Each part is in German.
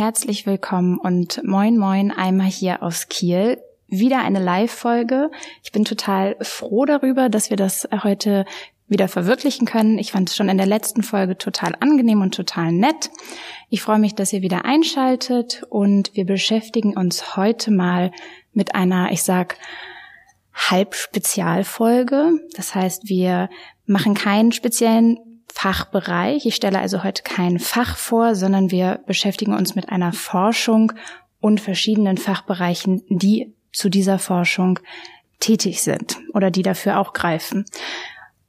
Herzlich willkommen und moin moin einmal hier aus Kiel. Wieder eine Live-Folge. Ich bin total froh darüber, dass wir das heute wieder verwirklichen können. Ich fand es schon in der letzten Folge total angenehm und total nett. Ich freue mich, dass ihr wieder einschaltet und wir beschäftigen uns heute mal mit einer, ich sag, Halbspezialfolge. Das heißt, wir machen keinen speziellen Fachbereich. Ich stelle also heute kein Fach vor, sondern wir beschäftigen uns mit einer Forschung und verschiedenen Fachbereichen, die zu dieser Forschung tätig sind oder die dafür auch greifen.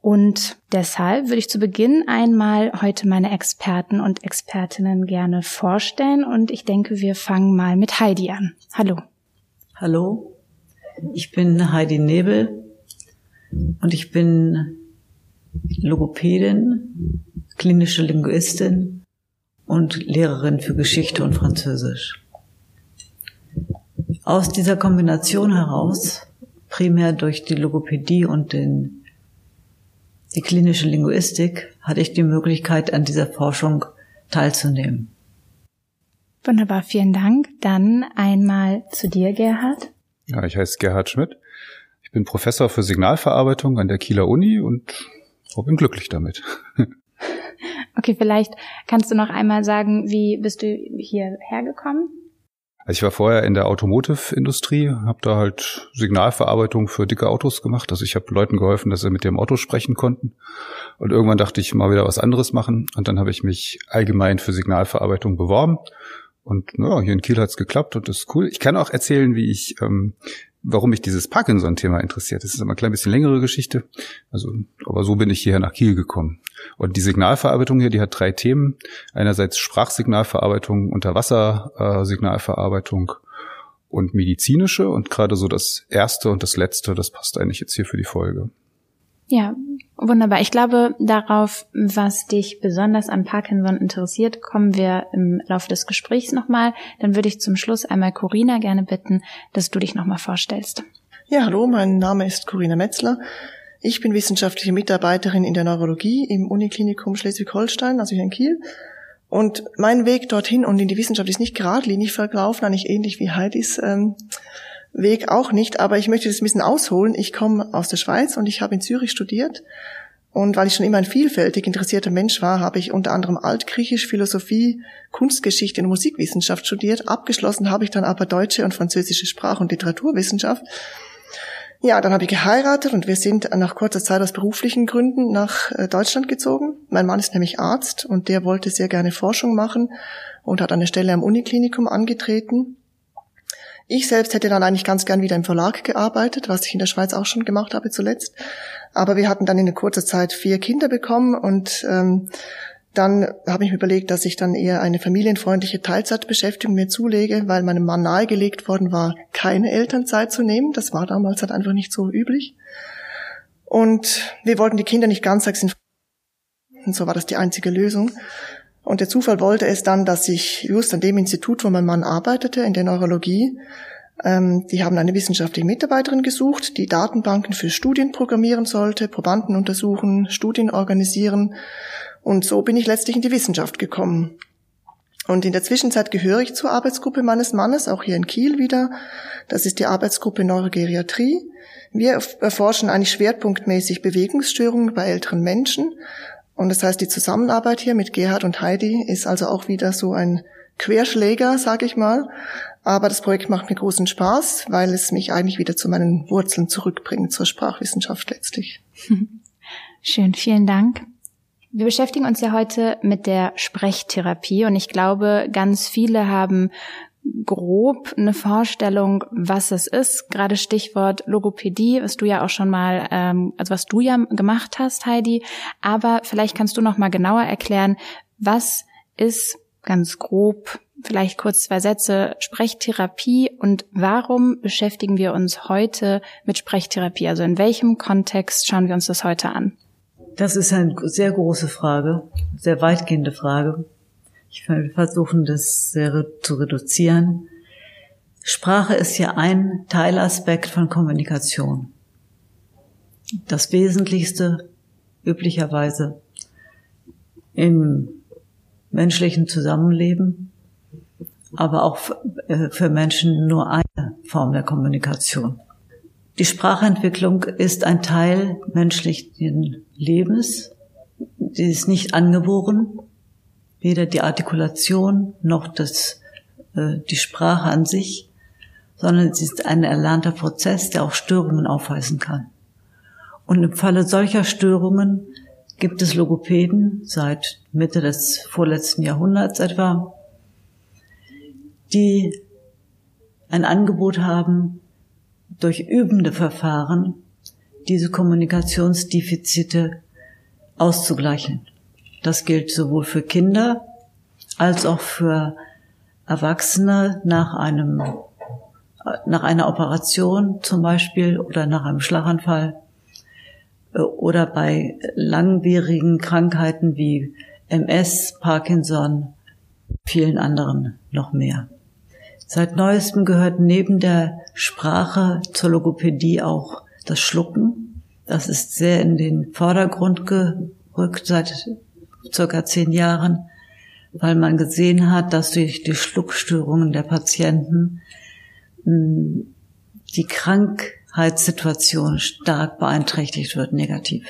Und deshalb würde ich zu Beginn einmal heute meine Experten und Expertinnen gerne vorstellen und ich denke, wir fangen mal mit Heidi an. Hallo. Hallo, ich bin Heidi Nebel und ich bin Logopädin, klinische Linguistin und Lehrerin für Geschichte und Französisch. Aus dieser Kombination heraus, primär durch die Logopädie und den, die klinische Linguistik, hatte ich die Möglichkeit, an dieser Forschung teilzunehmen. Wunderbar, vielen Dank. Dann einmal zu dir, Gerhard. Ja, ich heiße Gerhard Schmidt. Ich bin Professor für Signalverarbeitung an der Kieler Uni und ich bin glücklich damit. okay, vielleicht kannst du noch einmal sagen, wie bist du hierher gekommen? Also ich war vorher in der Automotive-Industrie, habe da halt Signalverarbeitung für dicke Autos gemacht. Also ich habe Leuten geholfen, dass sie mit dem Auto sprechen konnten. Und irgendwann dachte ich mal wieder was anderes machen. Und dann habe ich mich allgemein für Signalverarbeitung beworben. Und ja, hier in Kiel hat's geklappt und das ist cool. Ich kann auch erzählen, wie ich ähm, warum mich dieses Parkinson-Thema interessiert. Das ist immer ein klein bisschen längere Geschichte. Also, aber so bin ich hierher nach Kiel gekommen. Und die Signalverarbeitung hier, die hat drei Themen. Einerseits Sprachsignalverarbeitung, Unterwassersignalverarbeitung und medizinische. Und gerade so das erste und das letzte, das passt eigentlich jetzt hier für die Folge. Ja, wunderbar. Ich glaube, darauf, was dich besonders an Parkinson interessiert, kommen wir im Laufe des Gesprächs nochmal. Dann würde ich zum Schluss einmal Corina gerne bitten, dass du dich nochmal vorstellst. Ja, hallo, mein Name ist Corina Metzler. Ich bin wissenschaftliche Mitarbeiterin in der Neurologie im Uniklinikum Schleswig-Holstein, also hier in Kiel. Und mein Weg dorthin und in die Wissenschaft ist nicht geradlinig verlaufen, eigentlich ähnlich wie Heidis ähm, Weg auch nicht, aber ich möchte das ein bisschen ausholen. Ich komme aus der Schweiz und ich habe in Zürich studiert. Und weil ich schon immer ein vielfältig interessierter Mensch war, habe ich unter anderem Altgriechisch, Philosophie, Kunstgeschichte und Musikwissenschaft studiert. Abgeschlossen habe ich dann aber deutsche und französische Sprach- und Literaturwissenschaft. Ja, dann habe ich geheiratet und wir sind nach kurzer Zeit aus beruflichen Gründen nach äh, Deutschland gezogen. Mein Mann ist nämlich Arzt und der wollte sehr gerne Forschung machen und hat eine Stelle am Uniklinikum angetreten. Ich selbst hätte dann eigentlich ganz gern wieder im Verlag gearbeitet, was ich in der Schweiz auch schon gemacht habe zuletzt. Aber wir hatten dann in kurzer Zeit vier Kinder bekommen und ähm, dann habe ich mir überlegt, dass ich dann eher eine familienfreundliche Teilzeitbeschäftigung mir zulege, weil meinem Mann nahegelegt worden war, keine Elternzeit zu nehmen. Das war damals halt einfach nicht so üblich. Und wir wollten die Kinder nicht ganztags in und so war das die einzige Lösung. Und der Zufall wollte es dann, dass ich just an dem Institut, wo mein Mann arbeitete, in der Neurologie, ähm, die haben eine wissenschaftliche Mitarbeiterin gesucht, die Datenbanken für Studien programmieren sollte, Probanden untersuchen, Studien organisieren. Und so bin ich letztlich in die Wissenschaft gekommen. Und in der Zwischenzeit gehöre ich zur Arbeitsgruppe meines Mannes, auch hier in Kiel wieder. Das ist die Arbeitsgruppe Neurogeriatrie. Wir erforschen eigentlich schwerpunktmäßig Bewegungsstörungen bei älteren Menschen und das heißt, die Zusammenarbeit hier mit Gerhard und Heidi ist also auch wieder so ein Querschläger, sag ich mal. Aber das Projekt macht mir großen Spaß, weil es mich eigentlich wieder zu meinen Wurzeln zurückbringt, zur Sprachwissenschaft letztlich. Schön, vielen Dank. Wir beschäftigen uns ja heute mit der Sprechtherapie und ich glaube, ganz viele haben grob eine Vorstellung, was es ist. Gerade Stichwort Logopädie, was du ja auch schon mal, ähm, also was du ja gemacht hast, Heidi. Aber vielleicht kannst du noch mal genauer erklären, was ist ganz grob, vielleicht kurz zwei Sätze, Sprechtherapie und warum beschäftigen wir uns heute mit Sprechtherapie? Also in welchem Kontext schauen wir uns das heute an? Das ist eine sehr große Frage, sehr weitgehende Frage. Ich will versuchen, das sehr zu reduzieren. Sprache ist ja ein Teilaspekt von Kommunikation. Das Wesentlichste üblicherweise im menschlichen Zusammenleben. aber auch äh, für Menschen nur eine Form der Kommunikation. Die Sprachentwicklung ist ein Teil menschlichen Lebens. Die ist nicht angeboren. Weder die Artikulation noch das, äh, die Sprache an sich, sondern sie ist ein erlernter Prozess, der auch Störungen aufweisen kann. Und im Falle solcher Störungen gibt es Logopäden seit Mitte des vorletzten Jahrhunderts etwa, die ein Angebot haben, durch übende Verfahren diese Kommunikationsdefizite auszugleichen. Das gilt sowohl für Kinder als auch für Erwachsene nach einem, nach einer Operation zum Beispiel oder nach einem Schlaganfall äh, oder bei langwierigen Krankheiten wie MS, Parkinson, vielen anderen noch mehr. Seit neuestem gehört neben der Sprache zur Logopädie auch das Schlucken. Das ist sehr in den Vordergrund gerückt seit circa zehn Jahren, weil man gesehen hat, dass durch die Schluckstörungen der Patienten hm, die Krankheitssituation stark beeinträchtigt wird, negativ.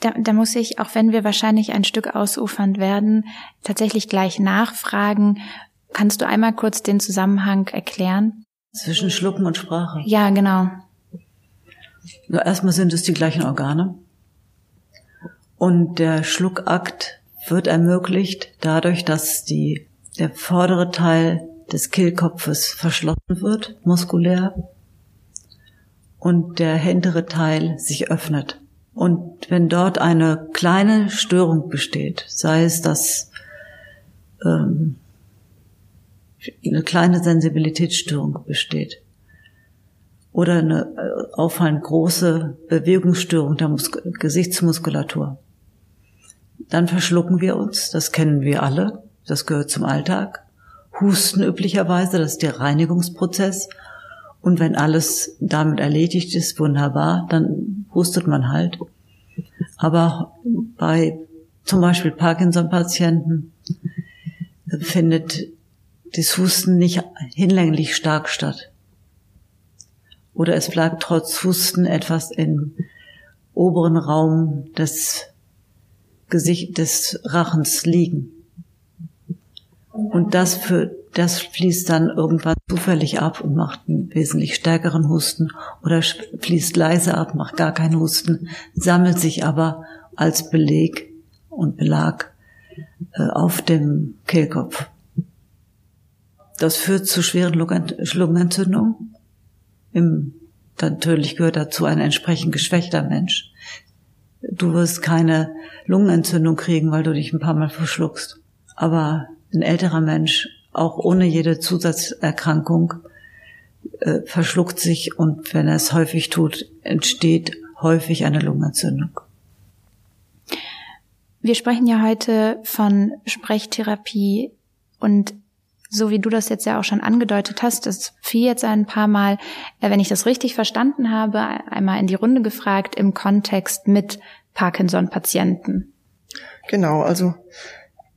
Da, da muss ich, auch wenn wir wahrscheinlich ein Stück ausufernd werden, tatsächlich gleich nachfragen, Kannst du einmal kurz den Zusammenhang erklären? Zwischen Schlucken und Sprache. Ja, genau. Erstmal sind es die gleichen Organe. Und der Schluckakt wird ermöglicht dadurch, dass die, der vordere Teil des Kehlkopfes verschlossen wird, muskulär, und der hintere Teil sich öffnet. Und wenn dort eine kleine Störung besteht, sei es, dass ähm, eine kleine Sensibilitätsstörung besteht oder eine äh, auffallend große Bewegungsstörung der Mus Gesichtsmuskulatur. Dann verschlucken wir uns, das kennen wir alle, das gehört zum Alltag. Husten üblicherweise, das ist der Reinigungsprozess. Und wenn alles damit erledigt ist, wunderbar, dann hustet man halt. Aber bei zum Beispiel Parkinson-Patienten findet das Husten nicht hinlänglich stark statt. Oder es bleibt trotz Husten etwas im oberen Raum des Gesicht des Rachens liegen. Und das für, das fließt dann irgendwann zufällig ab und macht einen wesentlich stärkeren Husten oder fließt leise ab, macht gar keinen Husten, sammelt sich aber als Beleg und Belag äh, auf dem Kehlkopf. Das führt zu schweren Lungenentzündungen. Im, natürlich gehört dazu ein entsprechend geschwächter Mensch. Du wirst keine Lungenentzündung kriegen, weil du dich ein paar Mal verschluckst. Aber ein älterer Mensch, auch ohne jede Zusatzerkrankung, äh, verschluckt sich und wenn er es häufig tut, entsteht häufig eine Lungenentzündung. Wir sprechen ja heute von Sprechtherapie und so wie du das jetzt ja auch schon angedeutet hast, das fiel jetzt ein paar Mal, äh, wenn ich das richtig verstanden habe, einmal in die Runde gefragt im Kontext mit Parkinson-Patienten. Genau, also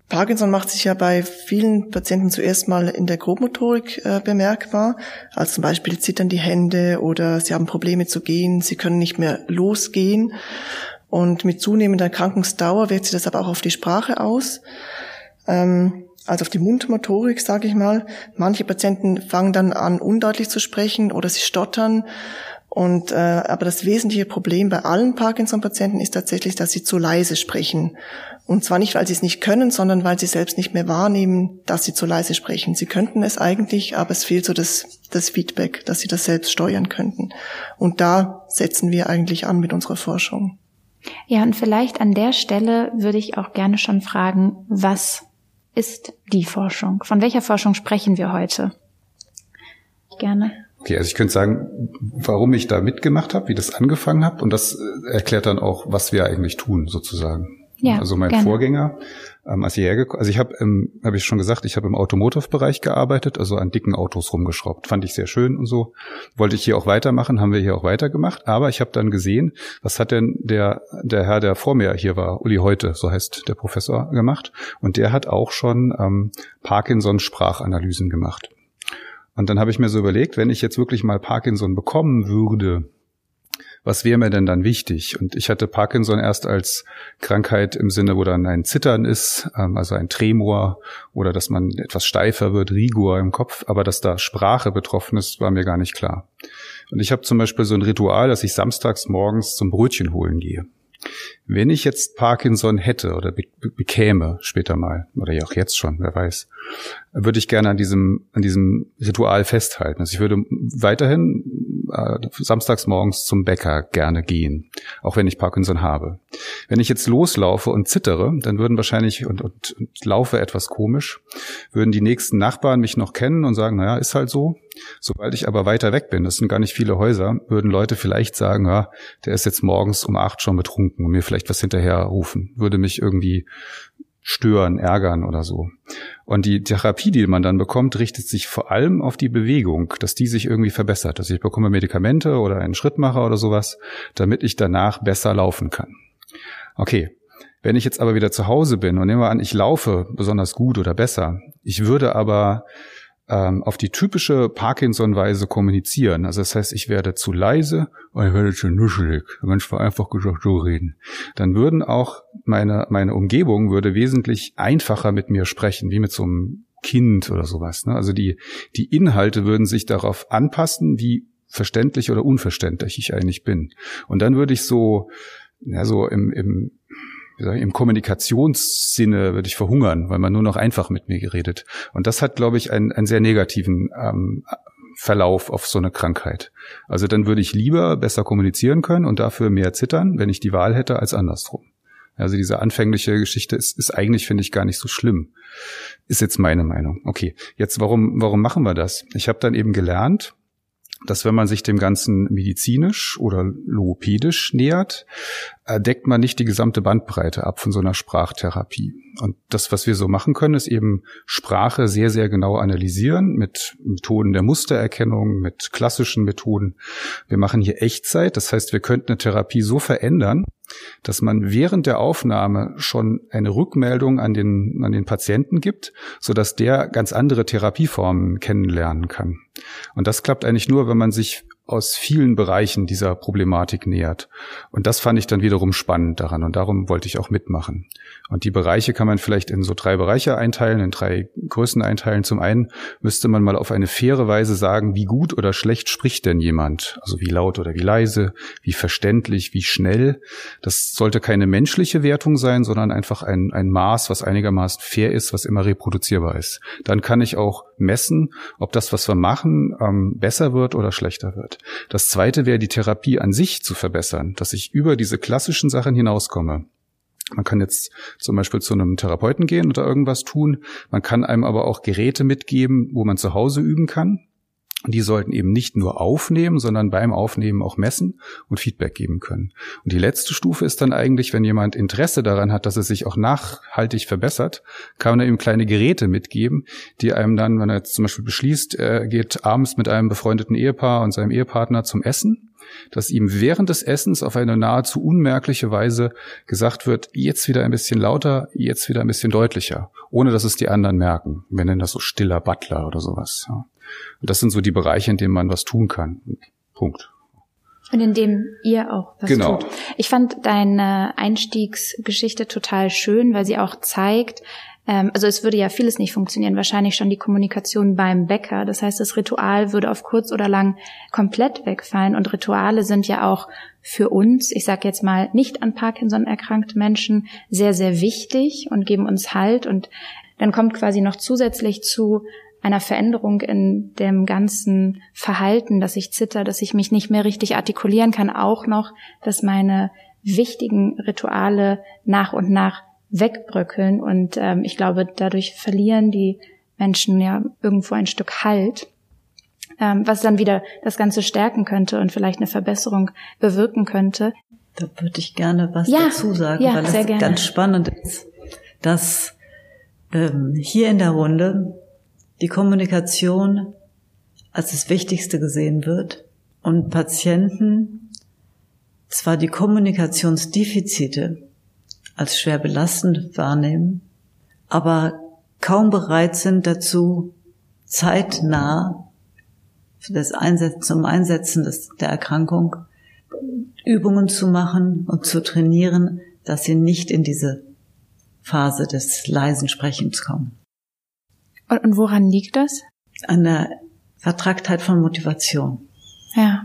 Parkinson macht sich ja bei vielen Patienten zuerst mal in der Grobmotorik äh, bemerkbar. Also zum Beispiel zittern die Hände oder sie haben Probleme zu gehen, sie können nicht mehr losgehen. Und mit zunehmender Erkrankungsdauer wirkt sich das aber auch auf die Sprache aus. Ähm, also auf die Mundmotorik, sage ich mal. Manche Patienten fangen dann an, undeutlich zu sprechen oder sie stottern. Und äh, aber das wesentliche Problem bei allen Parkinson-Patienten ist tatsächlich, dass sie zu leise sprechen. Und zwar nicht, weil sie es nicht können, sondern weil sie selbst nicht mehr wahrnehmen, dass sie zu leise sprechen. Sie könnten es eigentlich, aber es fehlt so das, das Feedback, dass sie das selbst steuern könnten. Und da setzen wir eigentlich an mit unserer Forschung. Ja, und vielleicht an der Stelle würde ich auch gerne schon fragen, was ist die Forschung? Von welcher Forschung sprechen wir heute? Gerne. Okay, also ich könnte sagen, warum ich da mitgemacht habe, wie das angefangen habe und das äh, erklärt dann auch, was wir eigentlich tun sozusagen. Ja, also mein gerne. Vorgänger ähm, als ich hergekommen, also ich habe, ähm, habe ich schon gesagt, ich habe im Automotive-Bereich gearbeitet, also an dicken Autos rumgeschraubt, fand ich sehr schön und so. Wollte ich hier auch weitermachen, haben wir hier auch weitergemacht, aber ich habe dann gesehen, was hat denn der der Herr, der vor mir hier war, Uli Heute, so heißt der Professor, gemacht, und der hat auch schon ähm, Parkinson-Sprachanalysen gemacht. Und dann habe ich mir so überlegt, wenn ich jetzt wirklich mal Parkinson bekommen würde, was wäre mir denn dann wichtig? Und ich hatte Parkinson erst als Krankheit im Sinne, wo dann ein Zittern ist, ähm, also ein Tremor oder dass man etwas steifer wird, Rigor im Kopf, aber dass da Sprache betroffen ist, war mir gar nicht klar. Und ich habe zum Beispiel so ein Ritual, dass ich samstags morgens zum Brötchen holen gehe. Wenn ich jetzt Parkinson hätte oder be bekäme später mal, oder ja auch jetzt schon, wer weiß, würde ich gerne an diesem, an diesem Ritual festhalten. Also ich würde weiterhin äh, samstags morgens zum Bäcker gerne gehen, auch wenn ich Parkinson habe. Wenn ich jetzt loslaufe und zittere, dann würden wahrscheinlich und, und, und laufe etwas komisch, würden die nächsten Nachbarn mich noch kennen und sagen, naja, ist halt so. Sobald ich aber weiter weg bin, das sind gar nicht viele Häuser, würden Leute vielleicht sagen, ja, der ist jetzt morgens um acht schon betrunken und mir vielleicht was hinterher rufen, würde mich irgendwie stören, ärgern oder so. Und die Therapie, die man dann bekommt, richtet sich vor allem auf die Bewegung, dass die sich irgendwie verbessert. Also ich bekomme Medikamente oder einen Schrittmacher oder sowas, damit ich danach besser laufen kann. Okay. Wenn ich jetzt aber wieder zu Hause bin und nehme an, ich laufe besonders gut oder besser, ich würde aber ähm, auf die typische Parkinson-Weise kommunizieren. Also das heißt, ich werde zu leise und ich werde zu nuschelig. Ganz einfach gesagt so reden. Dann würden auch meine, meine Umgebung würde wesentlich einfacher mit mir sprechen, wie mit so einem Kind oder sowas. Ne? Also die, die Inhalte würden sich darauf anpassen, wie verständlich oder unverständlich ich eigentlich bin. Und dann würde ich so, ja, so im, im ich, im Kommunikationssinne würde ich verhungern, weil man nur noch einfach mit mir geredet. Und das hat, glaube ich, einen, einen sehr negativen ähm, Verlauf auf so eine Krankheit. Also dann würde ich lieber besser kommunizieren können und dafür mehr zittern, wenn ich die Wahl hätte, als andersrum. Also diese anfängliche Geschichte ist, ist eigentlich, finde ich, gar nicht so schlimm. Ist jetzt meine Meinung. Okay, jetzt warum, warum machen wir das? Ich habe dann eben gelernt, dass wenn man sich dem Ganzen medizinisch oder logopädisch nähert, deckt man nicht die gesamte Bandbreite ab von so einer Sprachtherapie. Und das, was wir so machen können, ist eben Sprache sehr, sehr genau analysieren mit Methoden der Mustererkennung, mit klassischen Methoden. Wir machen hier Echtzeit. Das heißt, wir könnten eine Therapie so verändern, dass man während der Aufnahme schon eine Rückmeldung an den, an den Patienten gibt, so dass der ganz andere Therapieformen kennenlernen kann. Und das klappt eigentlich nur, wenn man sich aus vielen Bereichen dieser Problematik nähert. Und das fand ich dann wiederum spannend daran und darum wollte ich auch mitmachen. Und die Bereiche kann man vielleicht in so drei Bereiche einteilen, in drei Größen einteilen. Zum einen müsste man mal auf eine faire Weise sagen, wie gut oder schlecht spricht denn jemand? Also wie laut oder wie leise, wie verständlich, wie schnell. Das sollte keine menschliche Wertung sein, sondern einfach ein, ein Maß, was einigermaßen fair ist, was immer reproduzierbar ist. Dann kann ich auch messen, ob das, was wir machen, ähm, besser wird oder schlechter wird. Das zweite wäre die Therapie an sich zu verbessern, dass ich über diese klassischen Sachen hinauskomme. Man kann jetzt zum Beispiel zu einem Therapeuten gehen oder irgendwas tun. Man kann einem aber auch Geräte mitgeben, wo man zu Hause üben kann. Die sollten eben nicht nur aufnehmen, sondern beim Aufnehmen auch messen und Feedback geben können. Und die letzte Stufe ist dann eigentlich, wenn jemand Interesse daran hat, dass es sich auch nachhaltig verbessert, kann man ihm kleine Geräte mitgeben, die einem dann, wenn er jetzt zum Beispiel beschließt, er geht abends mit einem befreundeten Ehepaar und seinem Ehepartner zum Essen, dass ihm während des Essens auf eine nahezu unmerkliche Weise gesagt wird, jetzt wieder ein bisschen lauter, jetzt wieder ein bisschen deutlicher, ohne dass es die anderen merken. Wir nennen das so stiller Butler oder sowas. Ja. Und das sind so die Bereiche, in denen man was tun kann. Punkt. Und in dem ihr auch was genau. tut. Ich fand deine Einstiegsgeschichte total schön, weil sie auch zeigt, ähm, also es würde ja vieles nicht funktionieren, wahrscheinlich schon die Kommunikation beim Bäcker. Das heißt, das Ritual würde auf kurz oder lang komplett wegfallen. Und Rituale sind ja auch für uns, ich sage jetzt mal nicht an Parkinson erkrankte Menschen, sehr, sehr wichtig und geben uns Halt. Und dann kommt quasi noch zusätzlich zu einer Veränderung in dem ganzen Verhalten, dass ich zitter, dass ich mich nicht mehr richtig artikulieren kann, auch noch, dass meine wichtigen Rituale nach und nach wegbröckeln und ähm, ich glaube, dadurch verlieren die Menschen ja irgendwo ein Stück Halt, ähm, was dann wieder das Ganze stärken könnte und vielleicht eine Verbesserung bewirken könnte. Da würde ich gerne was ja, dazu sagen, ja, weil das ganz spannend ist. dass ähm, hier in der Runde die Kommunikation als das Wichtigste gesehen wird und Patienten zwar die Kommunikationsdefizite als schwer belastend wahrnehmen, aber kaum bereit sind dazu, zeitnah das Einsetzen, zum Einsetzen des, der Erkrankung Übungen zu machen und zu trainieren, dass sie nicht in diese Phase des leisen Sprechens kommen. Und, und woran liegt das? An der Vertragtheit von Motivation. Ja.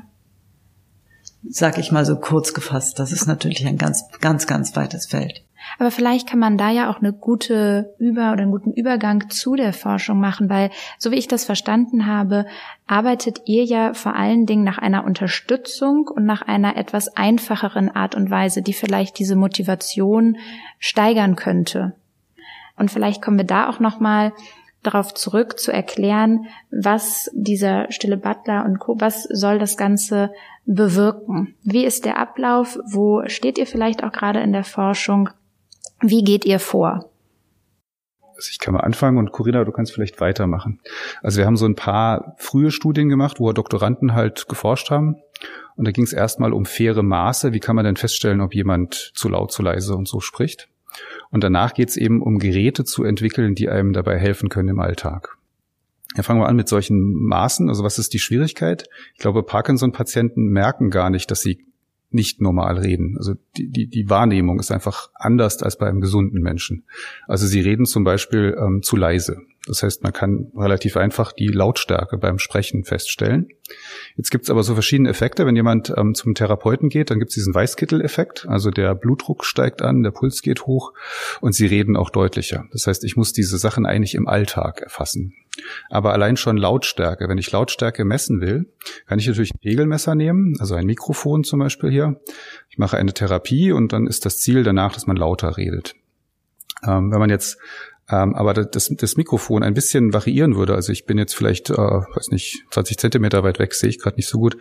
Sag ich mal so kurz gefasst. Das ist natürlich ein ganz, ganz, ganz weites Feld. Aber vielleicht kann man da ja auch eine gute Über- oder einen guten Übergang zu der Forschung machen, weil, so wie ich das verstanden habe, arbeitet ihr ja vor allen Dingen nach einer Unterstützung und nach einer etwas einfacheren Art und Weise, die vielleicht diese Motivation steigern könnte. Und vielleicht kommen wir da auch nochmal darauf zurück zu erklären, was dieser stille Butler und Co., was soll das Ganze bewirken? Wie ist der Ablauf? Wo steht ihr vielleicht auch gerade in der Forschung? Wie geht ihr vor? Also ich kann mal anfangen und Corinna, du kannst vielleicht weitermachen. Also wir haben so ein paar frühe Studien gemacht, wo Doktoranden halt geforscht haben. Und da ging es erstmal um faire Maße. Wie kann man denn feststellen, ob jemand zu laut, zu leise und so spricht? Und danach geht es eben um Geräte zu entwickeln, die einem dabei helfen können im Alltag. Ja, fangen wir an mit solchen Maßen. Also was ist die Schwierigkeit? Ich glaube, Parkinson-Patienten merken gar nicht, dass sie nicht normal reden. Also die, die, die Wahrnehmung ist einfach anders als bei einem gesunden Menschen. Also sie reden zum Beispiel ähm, zu leise. Das heißt, man kann relativ einfach die Lautstärke beim Sprechen feststellen. Jetzt gibt es aber so verschiedene Effekte. Wenn jemand ähm, zum Therapeuten geht, dann gibt es diesen Weißkittel-Effekt. Also der Blutdruck steigt an, der Puls geht hoch und sie reden auch deutlicher. Das heißt, ich muss diese Sachen eigentlich im Alltag erfassen. Aber allein schon Lautstärke. Wenn ich Lautstärke messen will, kann ich natürlich ein Pegelmesser nehmen, also ein Mikrofon zum Beispiel hier. Ich mache eine Therapie und dann ist das Ziel danach, dass man lauter redet. Ähm, wenn man jetzt ähm, aber das, das Mikrofon ein bisschen variieren würde. Also ich bin jetzt vielleicht, äh, weiß nicht, 20 Zentimeter weit weg, sehe ich gerade nicht so gut.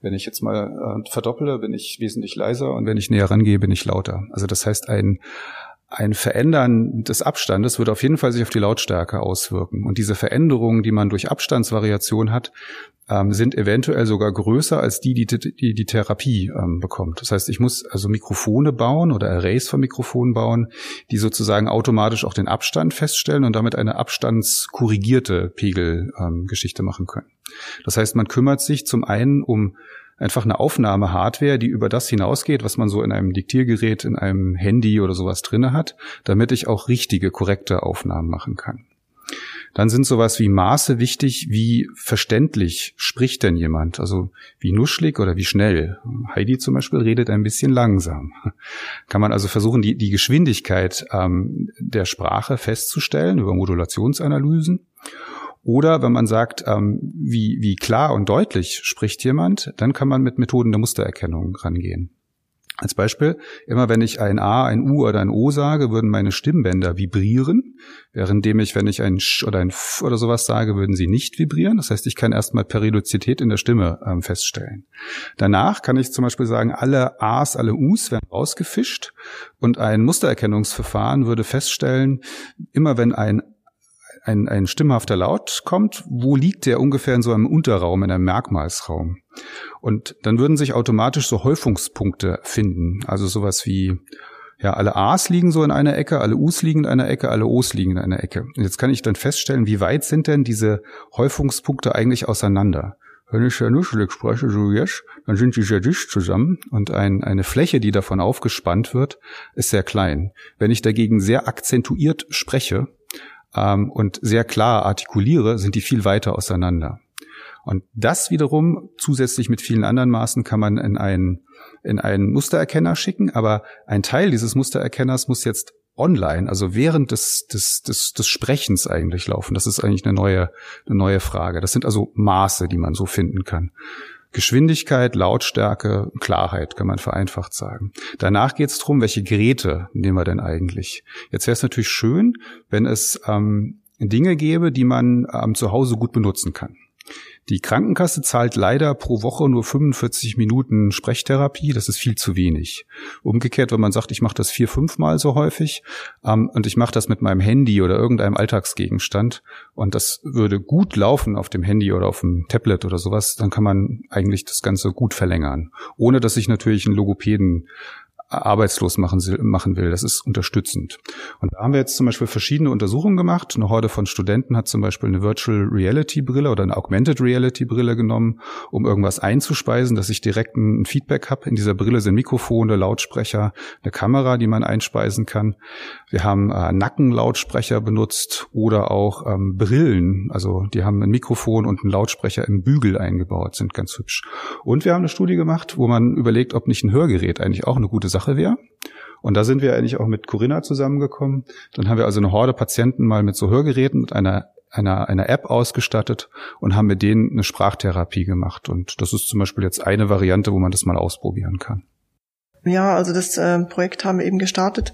Wenn ich jetzt mal äh, verdopple, bin ich wesentlich leiser und wenn ich näher rangehe, bin ich lauter. Also das heißt, ein ein Verändern des Abstandes würde auf jeden Fall sich auf die Lautstärke auswirken. Und diese Veränderungen, die man durch Abstandsvariation hat, ähm, sind eventuell sogar größer als die, die die, die Therapie ähm, bekommt. Das heißt, ich muss also Mikrofone bauen oder Arrays von Mikrofonen bauen, die sozusagen automatisch auch den Abstand feststellen und damit eine abstandskorrigierte Pegelgeschichte ähm, machen können. Das heißt, man kümmert sich zum einen um einfach eine Aufnahme-Hardware, die über das hinausgeht, was man so in einem Diktiergerät, in einem Handy oder sowas drinne hat, damit ich auch richtige, korrekte Aufnahmen machen kann. Dann sind sowas wie Maße wichtig, wie verständlich spricht denn jemand, also wie nuschlig oder wie schnell. Heidi zum Beispiel redet ein bisschen langsam. Kann man also versuchen, die, die Geschwindigkeit ähm, der Sprache festzustellen über Modulationsanalysen. Oder wenn man sagt, ähm, wie, wie klar und deutlich spricht jemand, dann kann man mit Methoden der Mustererkennung rangehen. Als Beispiel, immer wenn ich ein A, ein U oder ein O sage, würden meine Stimmbänder vibrieren, währenddem ich, wenn ich ein Sch oder ein F oder sowas sage, würden sie nicht vibrieren. Das heißt, ich kann erstmal Periodizität in der Stimme ähm, feststellen. Danach kann ich zum Beispiel sagen, alle A's, alle U's werden rausgefischt und ein Mustererkennungsverfahren würde feststellen, immer wenn ein ein, ein stimmhafter Laut kommt, wo liegt der ungefähr in so einem Unterraum, in einem Merkmalsraum? Und dann würden sich automatisch so Häufungspunkte finden. Also sowas wie, ja, alle A's liegen so in einer Ecke, alle U's liegen in einer Ecke, alle O's liegen in einer Ecke. Und jetzt kann ich dann feststellen, wie weit sind denn diese Häufungspunkte eigentlich auseinander? Wenn ich ja nuschelig spreche, so jetzt, dann sind die sehr dicht zusammen und ein, eine Fläche, die davon aufgespannt wird, ist sehr klein. Wenn ich dagegen sehr akzentuiert spreche, ähm, und sehr klar artikuliere, sind die viel weiter auseinander. Und das wiederum zusätzlich mit vielen anderen Maßen kann man in einen, in einen Mustererkenner schicken, aber ein Teil dieses Mustererkenners muss jetzt online, also während des, des, des, des Sprechens eigentlich laufen. Das ist eigentlich eine neue, eine neue Frage. Das sind also Maße, die man so finden kann. Geschwindigkeit, Lautstärke, Klarheit, kann man vereinfacht sagen. Danach geht es darum, welche Geräte nehmen wir denn eigentlich. Jetzt wäre es natürlich schön, wenn es ähm, Dinge gäbe, die man ähm, zu Hause gut benutzen kann. Die Krankenkasse zahlt leider pro Woche nur 45 Minuten Sprechtherapie. Das ist viel zu wenig. Umgekehrt, wenn man sagt, ich mache das vier, fünfmal so häufig ähm, und ich mache das mit meinem Handy oder irgendeinem Alltagsgegenstand und das würde gut laufen auf dem Handy oder auf dem Tablet oder sowas, dann kann man eigentlich das Ganze gut verlängern. Ohne dass ich natürlich einen Logopäden arbeitslos machen, machen will. Das ist unterstützend. Und da haben wir jetzt zum Beispiel verschiedene Untersuchungen gemacht. Eine Horde von Studenten hat zum Beispiel eine Virtual Reality Brille oder eine Augmented Reality Brille genommen, um irgendwas einzuspeisen, dass ich direkt ein Feedback habe. In dieser Brille sind Mikrofone, Lautsprecher, eine Kamera, die man einspeisen kann. Wir haben äh, Nackenlautsprecher benutzt oder auch ähm, Brillen. Also die haben ein Mikrofon und einen Lautsprecher im Bügel eingebaut, sind ganz hübsch. Und wir haben eine Studie gemacht, wo man überlegt, ob nicht ein Hörgerät eigentlich auch eine gute Sache Sache wäre. Und da sind wir eigentlich auch mit Corinna zusammengekommen. Dann haben wir also eine Horde Patienten mal mit so Hörgeräten mit einer einer, einer App ausgestattet und haben mit denen eine Sprachtherapie gemacht. Und das ist zum Beispiel jetzt eine Variante, wo man das mal ausprobieren kann. Ja, also das äh, Projekt haben wir eben gestartet,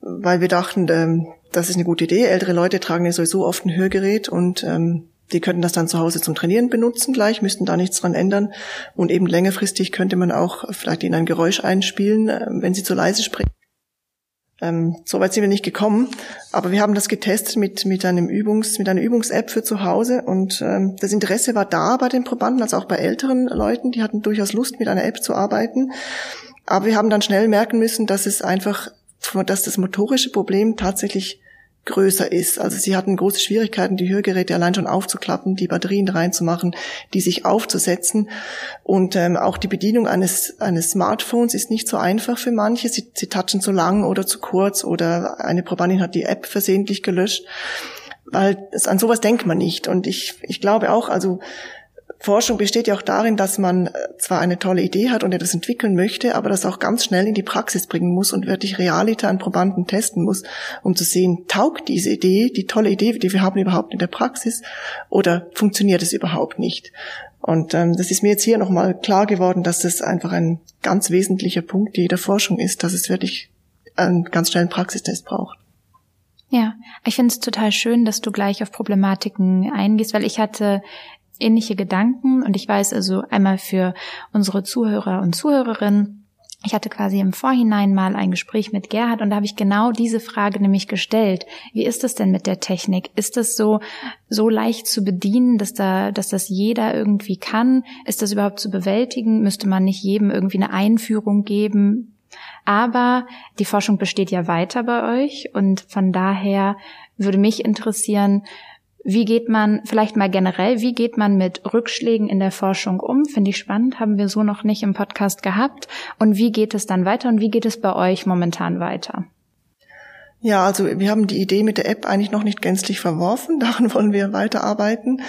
weil wir dachten, ähm, das ist eine gute Idee. Ältere Leute tragen ja sowieso oft ein Hörgerät und ähm, die könnten das dann zu Hause zum Trainieren benutzen gleich, müssten da nichts dran ändern. Und eben längerfristig könnte man auch vielleicht ihnen ein Geräusch einspielen, äh, wenn sie zu leise sprechen. Ähm, Soweit sind wir nicht gekommen, aber wir haben das getestet mit mit einem Übungs mit einer Übungs-App für zu Hause und ähm, das Interesse war da bei den Probanden, also auch bei älteren Leuten, die hatten durchaus Lust mit einer App zu arbeiten, aber wir haben dann schnell merken müssen, dass es einfach, dass das motorische Problem tatsächlich größer ist. Also sie hatten große Schwierigkeiten, die Hörgeräte allein schon aufzuklappen, die Batterien reinzumachen, die sich aufzusetzen. Und ähm, auch die Bedienung eines, eines Smartphones ist nicht so einfach für manche. Sie, sie touchen zu lang oder zu kurz oder eine Probandin hat die App versehentlich gelöscht. Weil es, an sowas denkt man nicht. Und ich, ich glaube auch, also Forschung besteht ja auch darin, dass man äh, zwar eine tolle Idee hat und etwas entwickeln möchte, aber das auch ganz schnell in die Praxis bringen muss und wirklich Realita an Probanden testen muss, um zu sehen, taugt diese Idee, die tolle Idee, die wir haben, überhaupt in der Praxis oder funktioniert es überhaupt nicht? Und ähm, das ist mir jetzt hier nochmal klar geworden, dass das einfach ein ganz wesentlicher Punkt jeder Forschung ist, dass es wirklich einen ganz schnellen Praxistest braucht. Ja, ich finde es total schön, dass du gleich auf Problematiken eingehst, weil ich hatte ähnliche Gedanken und ich weiß also einmal für unsere Zuhörer und Zuhörerinnen, ich hatte quasi im Vorhinein mal ein Gespräch mit Gerhard und da habe ich genau diese Frage nämlich gestellt. Wie ist es denn mit der Technik? Ist es so, so leicht zu bedienen, dass da, dass das jeder irgendwie kann? Ist das überhaupt zu bewältigen? Müsste man nicht jedem irgendwie eine Einführung geben? Aber die Forschung besteht ja weiter bei euch und von daher würde mich interessieren, wie geht man, vielleicht mal generell, wie geht man mit Rückschlägen in der Forschung um? Finde ich spannend, haben wir so noch nicht im Podcast gehabt. Und wie geht es dann weiter und wie geht es bei euch momentan weiter? Ja, also wir haben die Idee mit der App eigentlich noch nicht gänzlich verworfen. Daran wollen wir weiterarbeiten,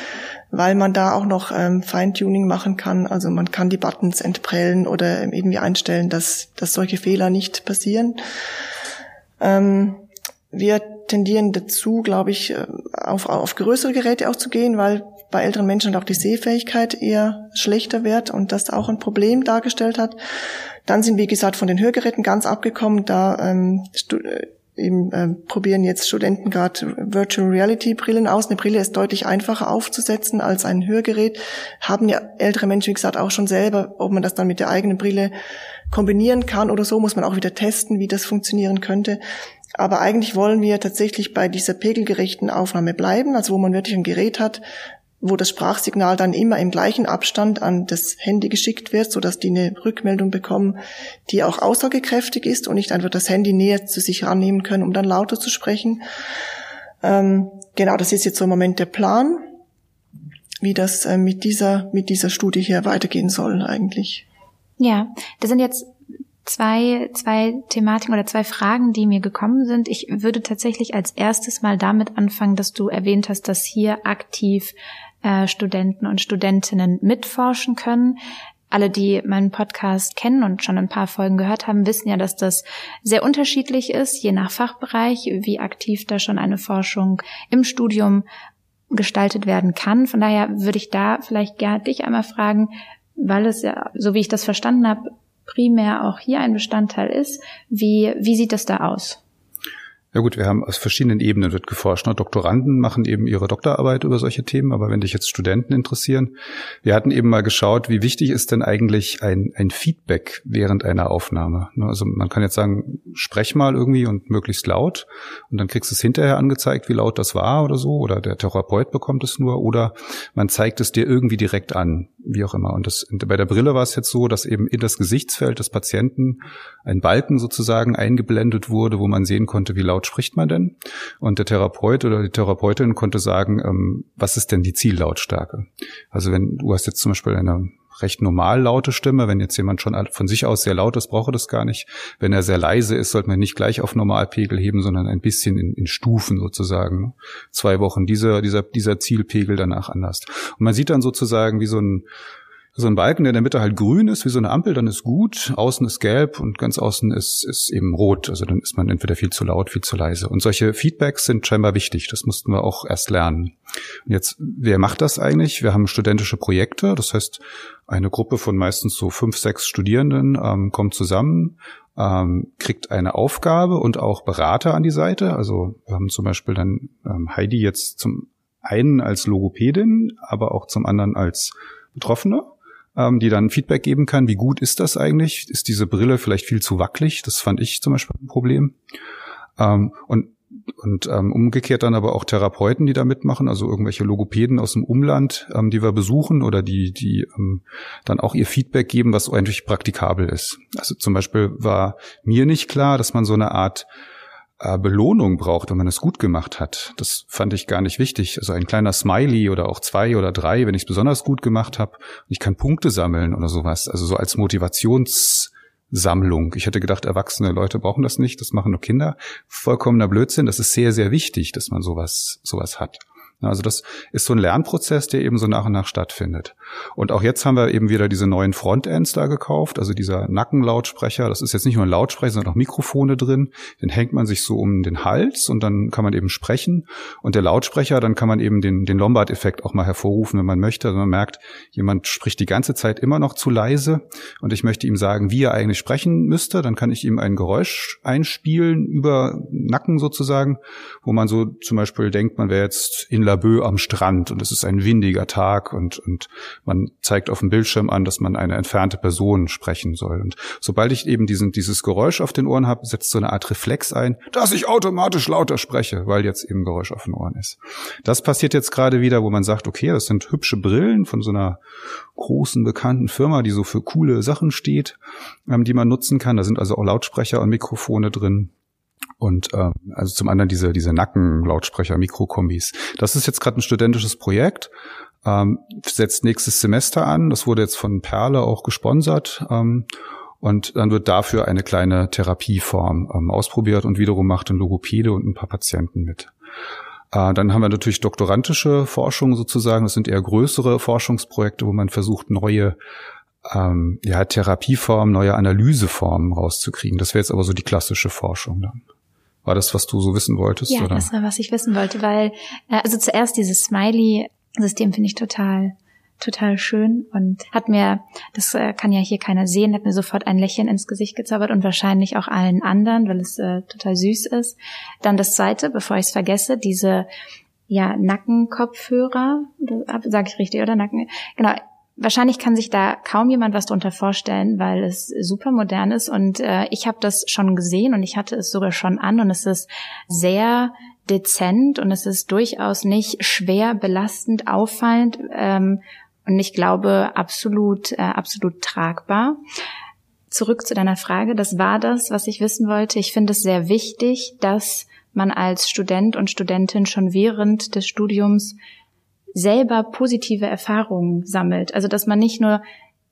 weil man da auch noch ähm, Feintuning machen kann. Also man kann die Buttons entprellen oder irgendwie einstellen, dass, dass solche Fehler nicht passieren. Ähm, wir tendieren dazu, glaube ich, äh, auf, auf größere Geräte auch zu gehen, weil bei älteren Menschen auch die Sehfähigkeit eher schlechter wird und das auch ein Problem dargestellt hat. Dann sind, wie gesagt, von den Hörgeräten ganz abgekommen. Da ähm, äh, eben, äh, probieren jetzt Studenten gerade Virtual Reality Brillen aus. Eine Brille ist deutlich einfacher aufzusetzen als ein Hörgerät. Haben ja ältere Menschen, wie gesagt, auch schon selber, ob man das dann mit der eigenen Brille kombinieren kann oder so, muss man auch wieder testen, wie das funktionieren könnte. Aber eigentlich wollen wir tatsächlich bei dieser pegelgerechten Aufnahme bleiben, also wo man wirklich ein Gerät hat, wo das Sprachsignal dann immer im gleichen Abstand an das Handy geschickt wird, so dass die eine Rückmeldung bekommen, die auch aussagekräftig ist und nicht einfach das Handy näher zu sich rannehmen können, um dann lauter zu sprechen. Ähm, genau, das ist jetzt so im Moment der Plan, wie das äh, mit dieser mit dieser Studie hier weitergehen soll eigentlich. Ja, das sind jetzt zwei, zwei Thematiken oder zwei Fragen, die mir gekommen sind. Ich würde tatsächlich als erstes mal damit anfangen, dass du erwähnt hast, dass hier aktiv äh, Studenten und Studentinnen mitforschen können. Alle, die meinen Podcast kennen und schon ein paar Folgen gehört haben, wissen ja, dass das sehr unterschiedlich ist, je nach Fachbereich, wie aktiv da schon eine Forschung im Studium gestaltet werden kann. Von daher würde ich da vielleicht gerne dich einmal fragen, weil es ja, so wie ich das verstanden habe, primär auch hier ein Bestandteil ist. Wie, wie sieht das da aus? Ja gut, wir haben aus verschiedenen Ebenen wird geforscht. Ne? Doktoranden machen eben ihre Doktorarbeit über solche Themen, aber wenn dich jetzt Studenten interessieren, wir hatten eben mal geschaut, wie wichtig ist denn eigentlich ein, ein Feedback während einer Aufnahme. Ne? Also man kann jetzt sagen, sprech mal irgendwie und möglichst laut und dann kriegst du es hinterher angezeigt, wie laut das war oder so, oder der Therapeut bekommt es nur, oder man zeigt es dir irgendwie direkt an, wie auch immer. Und das, bei der Brille war es jetzt so, dass eben in das Gesichtsfeld des Patienten ein Balken sozusagen eingeblendet wurde, wo man sehen konnte, wie laut laut spricht man denn? Und der Therapeut oder die Therapeutin konnte sagen, ähm, was ist denn die Ziellautstärke? Also wenn du hast jetzt zum Beispiel eine recht normal laute Stimme. Wenn jetzt jemand schon von sich aus sehr laut ist, braucht er das gar nicht. Wenn er sehr leise ist, sollte man nicht gleich auf Normalpegel heben, sondern ein bisschen in, in Stufen sozusagen. Zwei Wochen dieser, dieser, dieser Zielpegel danach anders. Und man sieht dann sozusagen wie so ein, so ein Balken, der in der Mitte halt grün ist, wie so eine Ampel, dann ist gut, außen ist gelb und ganz außen ist, ist eben rot. Also dann ist man entweder viel zu laut, viel zu leise. Und solche Feedbacks sind scheinbar wichtig. Das mussten wir auch erst lernen. Und jetzt, wer macht das eigentlich? Wir haben studentische Projekte. Das heißt, eine Gruppe von meistens so fünf, sechs Studierenden ähm, kommt zusammen, ähm, kriegt eine Aufgabe und auch Berater an die Seite. Also wir haben zum Beispiel dann ähm, Heidi jetzt zum einen als Logopädin, aber auch zum anderen als Betroffene ähm, die dann Feedback geben kann, wie gut ist das eigentlich? Ist diese Brille vielleicht viel zu wackelig? Das fand ich zum Beispiel ein Problem. Ähm, und und ähm, umgekehrt dann aber auch Therapeuten, die da mitmachen, also irgendwelche Logopäden aus dem Umland, ähm, die wir besuchen oder die, die ähm, dann auch ihr Feedback geben, was eigentlich praktikabel ist. Also zum Beispiel war mir nicht klar, dass man so eine Art äh, Belohnung braucht, wenn man es gut gemacht hat. Das fand ich gar nicht wichtig. Also ein kleiner Smiley oder auch zwei oder drei, wenn ich es besonders gut gemacht habe. Ich kann Punkte sammeln oder sowas. Also so als Motivationssammlung. Ich hätte gedacht, erwachsene Leute brauchen das nicht, das machen nur Kinder. Vollkommener Blödsinn. Das ist sehr, sehr wichtig, dass man sowas, sowas hat. Also das ist so ein Lernprozess, der eben so nach und nach stattfindet. Und auch jetzt haben wir eben wieder diese neuen Frontends da gekauft, also dieser Nackenlautsprecher. Das ist jetzt nicht nur ein Lautsprecher, sondern auch Mikrofone drin. Den hängt man sich so um den Hals und dann kann man eben sprechen. Und der Lautsprecher, dann kann man eben den, den Lombard-Effekt auch mal hervorrufen, wenn man möchte. Also man merkt, jemand spricht die ganze Zeit immer noch zu leise und ich möchte ihm sagen, wie er eigentlich sprechen müsste. Dann kann ich ihm ein Geräusch einspielen über Nacken sozusagen, wo man so zum Beispiel denkt, man wäre jetzt in Laboe am Strand und es ist ein windiger Tag und, und man zeigt auf dem Bildschirm an, dass man eine entfernte Person sprechen soll. Und sobald ich eben diesen, dieses Geräusch auf den Ohren habe, setzt so eine Art Reflex ein, dass ich automatisch lauter spreche, weil jetzt eben Geräusch auf den Ohren ist. Das passiert jetzt gerade wieder, wo man sagt, okay, das sind hübsche Brillen von so einer großen bekannten Firma, die so für coole Sachen steht, ähm, die man nutzen kann. Da sind also auch Lautsprecher und Mikrofone drin. Und ähm, also zum anderen diese, diese Nackenlautsprecher, Mikrokombis. Das ist jetzt gerade ein studentisches Projekt, ähm, setzt nächstes Semester an. Das wurde jetzt von Perle auch gesponsert. Ähm, und dann wird dafür eine kleine Therapieform ähm, ausprobiert und wiederum macht ein Logopäde und ein paar Patienten mit. Äh, dann haben wir natürlich doktorantische Forschung sozusagen. Das sind eher größere Forschungsprojekte, wo man versucht, neue ähm, ja, Therapieformen, neue Analyseformen rauszukriegen. Das wäre jetzt aber so die klassische Forschung dann. War das, was du so wissen wolltest? Ja, oder? das war, was ich wissen wollte, weil, äh, also zuerst dieses Smiley-System finde ich total, total schön und hat mir, das äh, kann ja hier keiner sehen, hat mir sofort ein Lächeln ins Gesicht gezaubert und wahrscheinlich auch allen anderen, weil es äh, total süß ist. Dann das zweite, bevor ich es vergesse, diese ja, Nackenkopfhörer, sage ich richtig, oder Nacken? Genau, Wahrscheinlich kann sich da kaum jemand was drunter vorstellen, weil es super modern ist und äh, ich habe das schon gesehen und ich hatte es sogar schon an und es ist sehr dezent und es ist durchaus nicht schwer belastend, auffallend ähm, und ich glaube absolut, äh, absolut tragbar. Zurück zu deiner Frage, das war das, was ich wissen wollte. Ich finde es sehr wichtig, dass man als Student und Studentin schon während des Studiums selber positive Erfahrungen sammelt. Also dass man nicht nur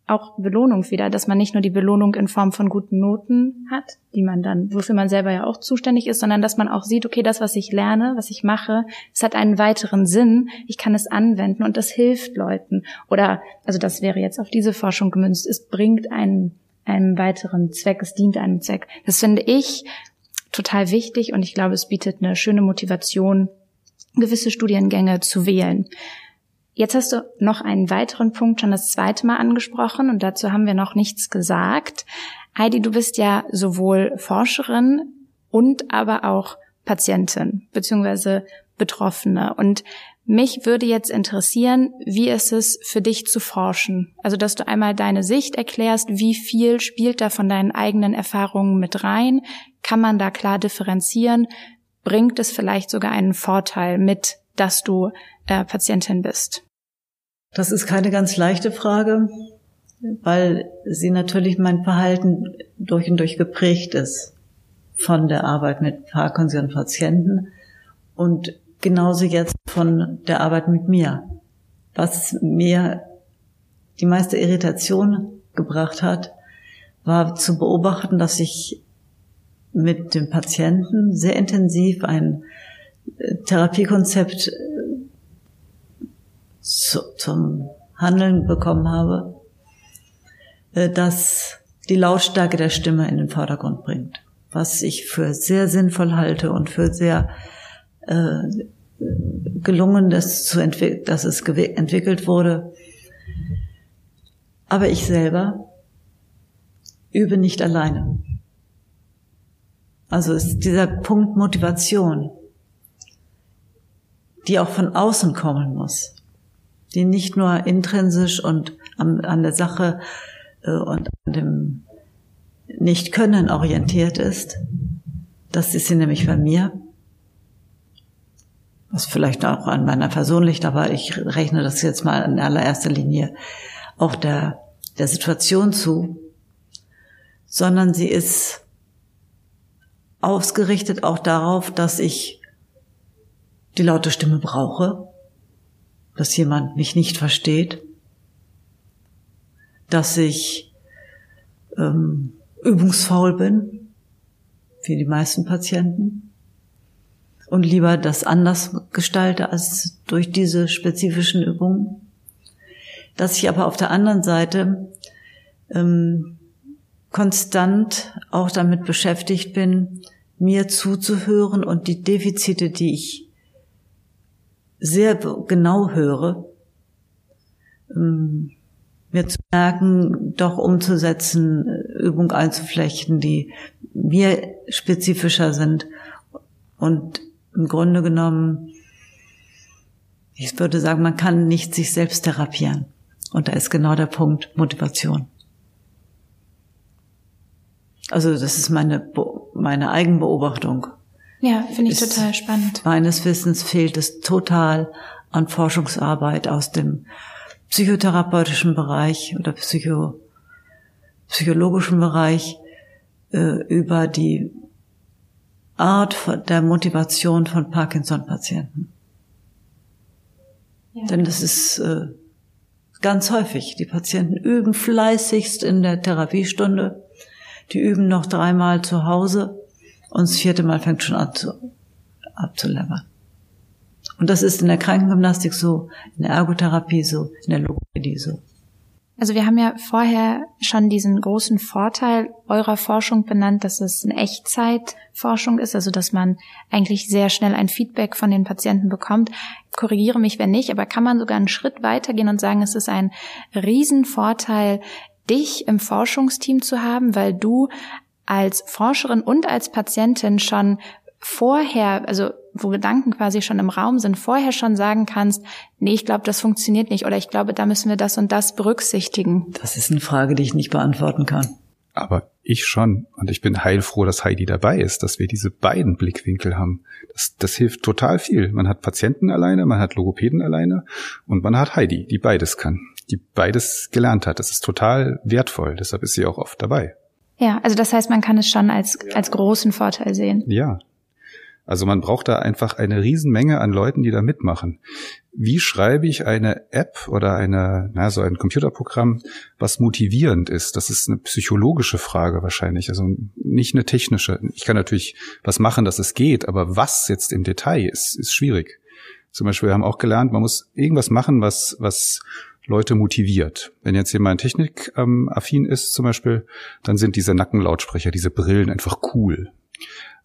auch Belohnung wieder, dass man nicht nur die Belohnung in Form von guten Noten hat, die man dann, wofür man selber ja auch zuständig ist, sondern dass man auch sieht, okay, das, was ich lerne, was ich mache, es hat einen weiteren Sinn, ich kann es anwenden und das hilft Leuten. Oder, also das wäre jetzt auf diese Forschung gemünzt, es bringt einen, einen weiteren Zweck, es dient einem Zweck. Das finde ich total wichtig und ich glaube, es bietet eine schöne Motivation, gewisse Studiengänge zu wählen. Jetzt hast du noch einen weiteren Punkt schon das zweite Mal angesprochen und dazu haben wir noch nichts gesagt. Heidi, du bist ja sowohl Forscherin und aber auch Patientin beziehungsweise Betroffene. Und mich würde jetzt interessieren, wie ist es für dich zu forschen? Also, dass du einmal deine Sicht erklärst, wie viel spielt da von deinen eigenen Erfahrungen mit rein? Kann man da klar differenzieren? Bringt es vielleicht sogar einen Vorteil mit, dass du äh, Patientin bist? Das ist keine ganz leichte Frage, weil sie natürlich mein Verhalten durch und durch geprägt ist von der Arbeit mit Parkinson-Patienten und genauso jetzt von der Arbeit mit mir. Was mir die meiste Irritation gebracht hat, war zu beobachten, dass ich mit dem Patienten sehr intensiv ein äh, Therapiekonzept äh, zu, zum Handeln bekommen habe, äh, das die Lautstärke der Stimme in den Vordergrund bringt, was ich für sehr sinnvoll halte und für sehr äh, gelungen, dass, zu dass es entwickelt wurde. Aber ich selber übe nicht alleine. Also ist dieser Punkt Motivation, die auch von außen kommen muss, die nicht nur intrinsisch und an, an der Sache äh, und an dem Nicht-Können orientiert ist. Das ist sie nämlich bei mir, was vielleicht auch an meiner Person liegt, aber ich rechne das jetzt mal in allererster Linie auch der, der Situation zu, sondern sie ist ausgerichtet auch darauf, dass ich die laute Stimme brauche, dass jemand mich nicht versteht, dass ich ähm, übungsfaul bin, wie die meisten Patienten, und lieber das anders gestalte als durch diese spezifischen Übungen. Dass ich aber auf der anderen Seite ähm, konstant auch damit beschäftigt bin, mir zuzuhören und die Defizite, die ich sehr genau höre, ähm, mir zu merken, doch umzusetzen, Übung einzuflechten, die mir spezifischer sind und im Grunde genommen, ich würde sagen, man kann nicht sich selbst therapieren. Und da ist genau der Punkt Motivation. Also das ist meine, meine Eigenbeobachtung. Ja, finde ich ist, total spannend. Meines Wissens fehlt es total an Forschungsarbeit aus dem psychotherapeutischen Bereich oder psycho, psychologischen Bereich äh, über die Art der Motivation von Parkinson-Patienten. Ja. Denn das ist äh, ganz häufig. Die Patienten üben fleißigst in der Therapiestunde. Die üben noch dreimal zu Hause und das vierte Mal fängt schon an zu, abzulevern. Und das ist in der Krankengymnastik so, in der Ergotherapie so, in der Logopädie so. Also wir haben ja vorher schon diesen großen Vorteil eurer Forschung benannt, dass es eine Echtzeitforschung ist, also dass man eigentlich sehr schnell ein Feedback von den Patienten bekommt. Korrigiere mich, wenn nicht, aber kann man sogar einen Schritt weitergehen und sagen, es ist ein Riesenvorteil, dich im Forschungsteam zu haben, weil du als Forscherin und als Patientin schon vorher, also wo Gedanken quasi schon im Raum sind, vorher schon sagen kannst, nee, ich glaube, das funktioniert nicht oder ich glaube, da müssen wir das und das berücksichtigen? Das ist eine Frage, die ich nicht beantworten kann. Aber ich schon. Und ich bin heilfroh, dass Heidi dabei ist, dass wir diese beiden Blickwinkel haben. Das, das hilft total viel. Man hat Patienten alleine, man hat Logopäden alleine und man hat Heidi, die beides kann, die beides gelernt hat. Das ist total wertvoll. Deshalb ist sie auch oft dabei. Ja, also das heißt, man kann es schon als, als großen Vorteil sehen. Ja, also man braucht da einfach eine Riesenmenge an Leuten, die da mitmachen. Wie schreibe ich eine App oder eine, na, so ein Computerprogramm, was motivierend ist? Das ist eine psychologische Frage wahrscheinlich, also nicht eine technische. Ich kann natürlich was machen, dass es geht, aber was jetzt im Detail ist, ist schwierig. Zum Beispiel, wir haben auch gelernt, man muss irgendwas machen, was, was Leute motiviert. Wenn jetzt jemand technikaffin ähm, ist zum Beispiel, dann sind diese Nackenlautsprecher, diese Brillen einfach cool.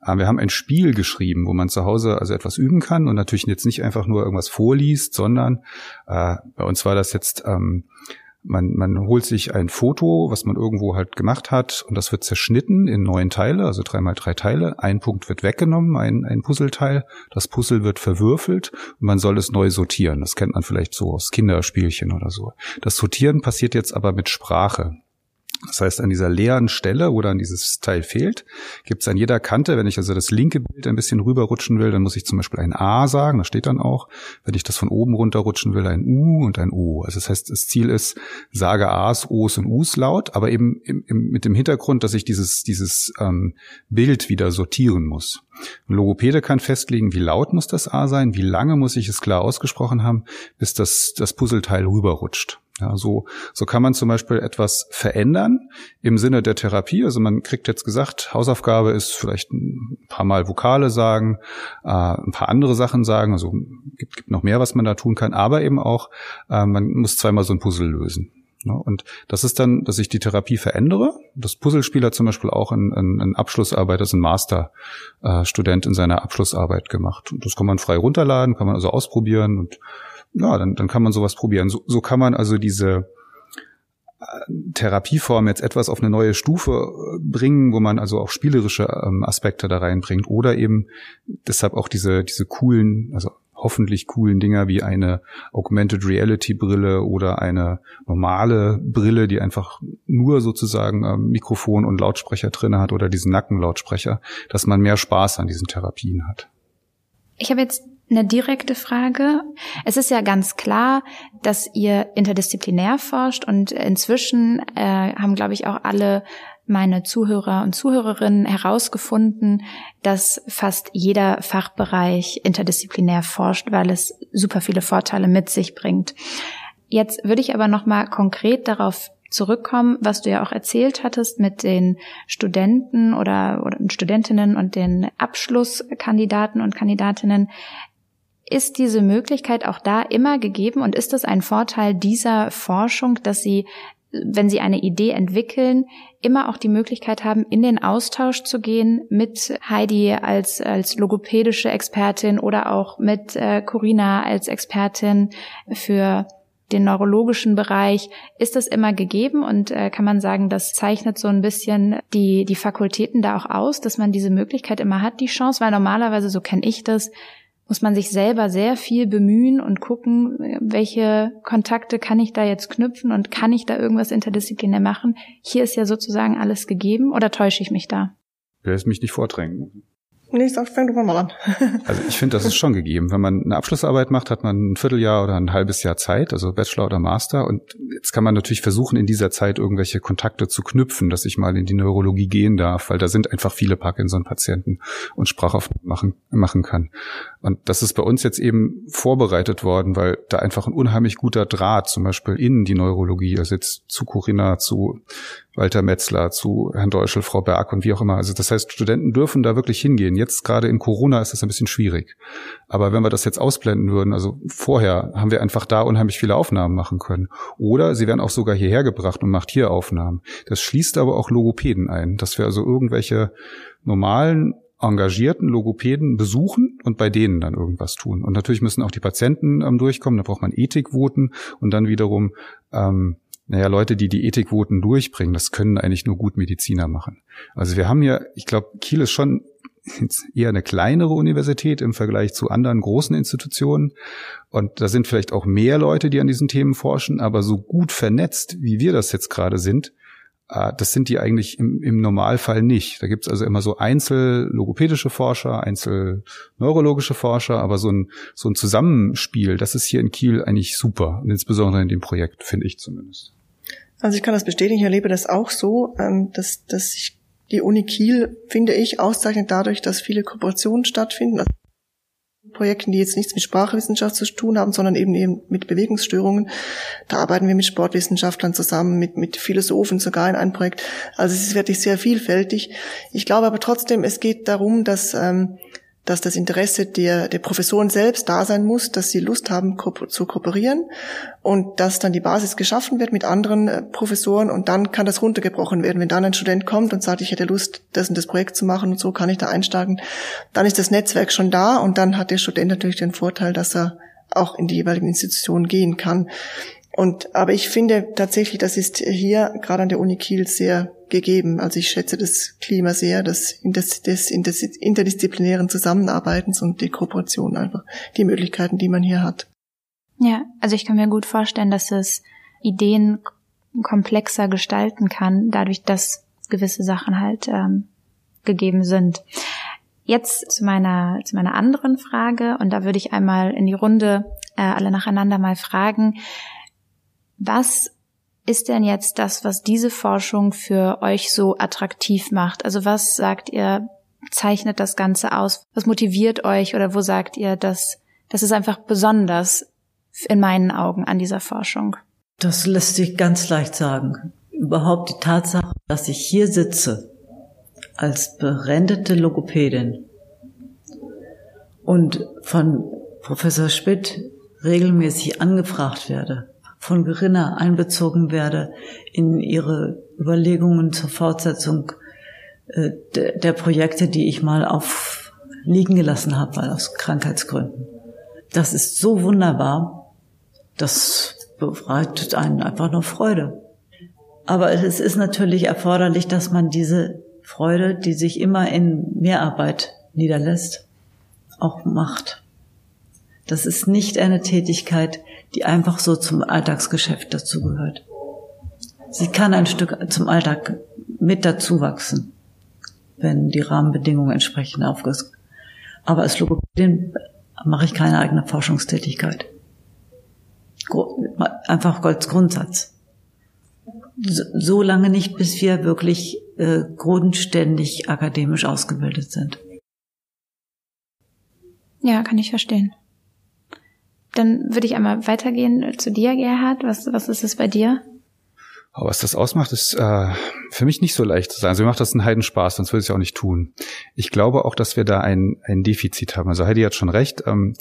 Wir haben ein Spiel geschrieben, wo man zu Hause also etwas üben kann und natürlich jetzt nicht einfach nur irgendwas vorliest, sondern äh, bei uns war das jetzt ähm, Man, man holt sich ein Foto, was man irgendwo halt gemacht hat, und das wird zerschnitten in neun Teile, also drei mal drei Teile. Ein Punkt wird weggenommen, ein, ein Puzzleteil. Das Puzzle wird verwürfelt und man soll es neu sortieren. Das kennt man vielleicht so aus Kinderspielchen oder so. Das Sortieren passiert jetzt aber mit Sprache. Das heißt, an dieser leeren Stelle, wo dann dieses Teil fehlt, gibt es an jeder Kante, wenn ich also das linke Bild ein bisschen rüberrutschen will, dann muss ich zum Beispiel ein A sagen, das steht dann auch. Wenn ich das von oben runterrutschen will, ein U und ein O. Also das heißt, das Ziel ist, sage A's, O's und U's laut, aber eben im, im, mit dem Hintergrund, dass ich dieses, dieses ähm, Bild wieder sortieren muss. Ein Logopäde kann festlegen, wie laut muss das A sein, wie lange muss ich es klar ausgesprochen haben, bis das, das Puzzleteil rüberrutscht. Ja, so, so kann man zum Beispiel etwas verändern im Sinne der Therapie. Also man kriegt jetzt gesagt, Hausaufgabe ist vielleicht ein paar Mal Vokale sagen, äh, ein paar andere Sachen sagen. Also gibt, gibt noch mehr, was man da tun kann, aber eben auch, äh, man muss zweimal so ein Puzzle lösen. Ja, und das ist dann, dass ich die Therapie verändere. Das Puzzlespiel hat zum Beispiel auch ein, ein, ein Abschlussarbeit, das ist ein Masterstudent in seiner Abschlussarbeit gemacht. Und das kann man frei runterladen, kann man also ausprobieren und ja, dann, dann kann man sowas probieren. So, so kann man also diese äh, Therapieform jetzt etwas auf eine neue Stufe äh, bringen, wo man also auch spielerische ähm, Aspekte da reinbringt oder eben deshalb auch diese, diese coolen, also hoffentlich coolen Dinger wie eine Augmented Reality Brille oder eine normale Brille, die einfach nur sozusagen ähm, Mikrofon und Lautsprecher drinne hat oder diesen Nackenlautsprecher, dass man mehr Spaß an diesen Therapien hat. Ich habe jetzt eine direkte Frage. Es ist ja ganz klar, dass ihr interdisziplinär forscht und inzwischen äh, haben, glaube ich, auch alle meine Zuhörer und Zuhörerinnen herausgefunden, dass fast jeder Fachbereich interdisziplinär forscht, weil es super viele Vorteile mit sich bringt. Jetzt würde ich aber noch mal konkret darauf zurückkommen, was du ja auch erzählt hattest mit den Studenten oder, oder Studentinnen und den Abschlusskandidaten und Kandidatinnen. Ist diese Möglichkeit auch da immer gegeben und ist es ein Vorteil dieser Forschung, dass sie, wenn sie eine Idee entwickeln, immer auch die Möglichkeit haben, in den Austausch zu gehen mit Heidi als, als logopädische Expertin oder auch mit äh, Corina als Expertin für den neurologischen Bereich, ist das immer gegeben und äh, kann man sagen, das zeichnet so ein bisschen die, die Fakultäten da auch aus, dass man diese Möglichkeit immer hat, die Chance, weil normalerweise, so kenne ich das, muss man sich selber sehr viel bemühen und gucken, welche Kontakte kann ich da jetzt knüpfen und kann ich da irgendwas interdisziplinär machen. Hier ist ja sozusagen alles gegeben oder täusche ich mich da? Ich will es mich nicht vordrängen. Nee, sag, fang doch mal an. also ich finde, das ist schon gegeben. Wenn man eine Abschlussarbeit macht, hat man ein Vierteljahr oder ein halbes Jahr Zeit, also Bachelor oder Master. Und jetzt kann man natürlich versuchen, in dieser Zeit irgendwelche Kontakte zu knüpfen, dass ich mal in die Neurologie gehen darf, weil da sind einfach viele Parkinson-Patienten und Sprachaufnahmen machen, machen kann. Und das ist bei uns jetzt eben vorbereitet worden, weil da einfach ein unheimlich guter Draht zum Beispiel in die Neurologie, also jetzt zu Corinna, zu Walter Metzler, zu Herrn Deuschel, Frau Berg und wie auch immer. Also das heißt, Studenten dürfen da wirklich hingehen. Jetzt gerade in Corona ist das ein bisschen schwierig. Aber wenn wir das jetzt ausblenden würden, also vorher haben wir einfach da unheimlich viele Aufnahmen machen können. Oder sie werden auch sogar hierher gebracht und macht hier Aufnahmen. Das schließt aber auch Logopäden ein, dass wir also irgendwelche normalen engagierten Logopäden besuchen und bei denen dann irgendwas tun. Und natürlich müssen auch die Patienten ähm, durchkommen, da braucht man Ethikvoten und dann wiederum, ähm, naja, Leute, die die Ethikvoten durchbringen, das können eigentlich nur gut Mediziner machen. Also wir haben hier, ich glaube, Kiel ist schon eher eine kleinere Universität im Vergleich zu anderen großen Institutionen. Und da sind vielleicht auch mehr Leute, die an diesen Themen forschen, aber so gut vernetzt, wie wir das jetzt gerade sind, das sind die eigentlich im, im Normalfall nicht. Da gibt's also immer so einzellogopädische Forscher, einzelneurologische Forscher, aber so ein, so ein Zusammenspiel, das ist hier in Kiel eigentlich super. Und insbesondere in dem Projekt, finde ich zumindest. Also ich kann das bestätigen, ich erlebe das auch so, ähm, dass, dass sich die Uni Kiel, finde ich, auszeichnet dadurch, dass viele Kooperationen stattfinden. Projekten, die jetzt nichts mit Sprachwissenschaft zu tun haben, sondern eben eben mit Bewegungsstörungen. Da arbeiten wir mit Sportwissenschaftlern zusammen, mit, mit Philosophen sogar in einem Projekt. Also es ist wirklich sehr vielfältig. Ich glaube aber trotzdem, es geht darum, dass ähm, dass das Interesse der, der Professoren selbst da sein muss, dass sie Lust haben zu kooperieren und dass dann die Basis geschaffen wird mit anderen äh, Professoren und dann kann das runtergebrochen werden. Wenn dann ein Student kommt und sagt, ich hätte Lust, das und das Projekt zu machen und so kann ich da einsteigen, dann ist das Netzwerk schon da und dann hat der Student natürlich den Vorteil, dass er auch in die jeweiligen Institutionen gehen kann. Und, aber ich finde tatsächlich, das ist hier gerade an der Uni Kiel sehr gegeben. Also ich schätze das Klima sehr, das, das, das, das interdisziplinären Zusammenarbeitens und die Kooperation einfach, die Möglichkeiten, die man hier hat. Ja, also ich kann mir gut vorstellen, dass es Ideen komplexer gestalten kann, dadurch, dass gewisse Sachen halt ähm, gegeben sind. Jetzt zu meiner, zu meiner anderen Frage, und da würde ich einmal in die Runde äh, alle nacheinander mal fragen, was ist denn jetzt das, was diese Forschung für euch so attraktiv macht? Also was sagt ihr, zeichnet das Ganze aus? Was motiviert euch oder wo sagt ihr, dass das ist einfach besonders in meinen Augen an dieser Forschung? Das lässt sich ganz leicht sagen. Überhaupt die Tatsache, dass ich hier sitze als berendete Logopädin und von Professor Schmidt regelmäßig angefragt werde, von Gerinner einbezogen werde in ihre Überlegungen zur Fortsetzung äh, der Projekte, die ich mal auf liegen gelassen habe, weil aus Krankheitsgründen. Das ist so wunderbar, das bereitet einen einfach nur Freude. Aber es ist natürlich erforderlich, dass man diese Freude, die sich immer in Mehrarbeit niederlässt, auch macht. Das ist nicht eine Tätigkeit, die einfach so zum Alltagsgeschäft dazugehört. Sie kann ein Stück zum Alltag mit dazu wachsen, wenn die Rahmenbedingungen entsprechend aufgesetzt. Aber als Logopädin mache ich keine eigene Forschungstätigkeit. Einfach als Grundsatz. So lange nicht, bis wir wirklich äh, grundständig akademisch ausgebildet sind. Ja, kann ich verstehen. Dann würde ich einmal weitergehen zu dir, Gerhard. Was, was ist es bei dir? Aber was das ausmacht, ist äh, für mich nicht so leicht zu sagen. Also mir macht das einen Heidenspaß, sonst würde ich es auch nicht tun. Ich glaube auch, dass wir da ein, ein Defizit haben. Also Heidi hat schon recht. Ähm,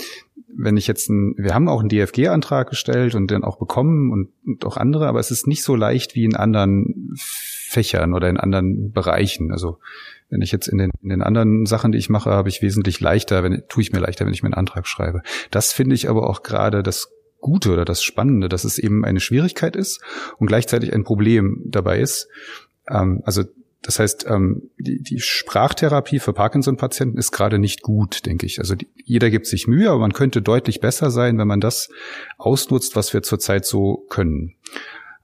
wenn ich jetzt ein, wir haben auch einen DFG-Antrag gestellt und den auch bekommen und, und auch andere, aber es ist nicht so leicht wie in anderen Fächern oder in anderen Bereichen. Also wenn ich jetzt in den, in den anderen Sachen, die ich mache, habe ich wesentlich leichter, wenn, tue ich mir leichter, wenn ich mir einen Antrag schreibe. Das finde ich aber auch gerade das Gute oder das Spannende, dass es eben eine Schwierigkeit ist und gleichzeitig ein Problem dabei ist. Ähm, also das heißt, ähm, die, die Sprachtherapie für Parkinson-Patienten ist gerade nicht gut, denke ich. Also die, jeder gibt sich Mühe, aber man könnte deutlich besser sein, wenn man das ausnutzt, was wir zurzeit so können.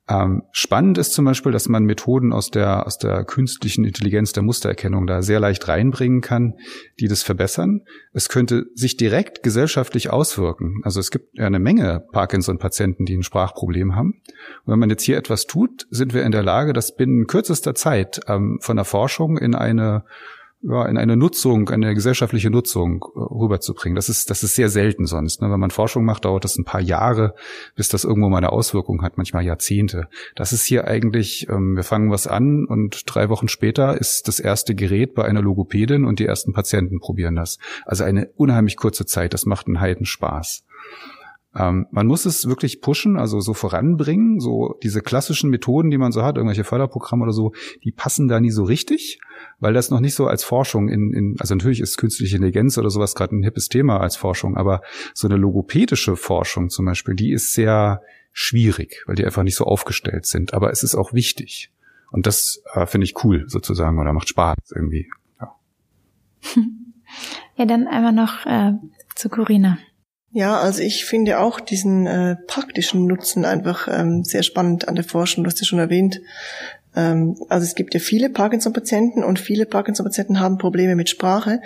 Ähm, spannend ist zum Beispiel, dass man Methoden aus der, aus der künstlichen Intelligenz der Mustererkennung da sehr leicht reinbringen kann, die das verbessern. Es könnte sich direkt gesellschaftlich auswirken. Also es gibt ja eine Menge Parkinson-Patienten, die ein Sprachproblem haben. Und wenn man jetzt hier etwas tut, sind wir in der Lage, das binnen kürzester Zeit ähm, von der Forschung in eine ja, in eine Nutzung, eine gesellschaftliche Nutzung äh, rüberzubringen. Das ist, das ist sehr selten sonst. Ne? Wenn man Forschung macht, dauert das ein paar Jahre, bis das irgendwo mal eine Auswirkung hat, manchmal Jahrzehnte. Das ist hier eigentlich, ähm, wir fangen was an und drei Wochen später ist das erste Gerät bei einer Logopädin und die ersten Patienten probieren das. Also eine unheimlich kurze Zeit, das macht einen Heidenspaß. Ähm, man muss es wirklich pushen, also so voranbringen. So diese klassischen Methoden, die man so hat, irgendwelche Förderprogramme oder so, die passen da nie so richtig, weil das noch nicht so als Forschung in, in also natürlich ist künstliche Intelligenz oder sowas gerade ein hippes Thema als Forschung, aber so eine logopädische Forschung zum Beispiel, die ist sehr schwierig, weil die einfach nicht so aufgestellt sind. Aber es ist auch wichtig. Und das äh, finde ich cool sozusagen oder macht Spaß irgendwie. Ja, ja dann einmal noch äh, zu Corinna. Ja, also ich finde auch diesen äh, praktischen Nutzen einfach ähm, sehr spannend an der Forschung. Du hast ja schon erwähnt. Ähm, also es gibt ja viele Parkinson-Patienten und viele Parkinson-Patienten haben Probleme mit Sprache.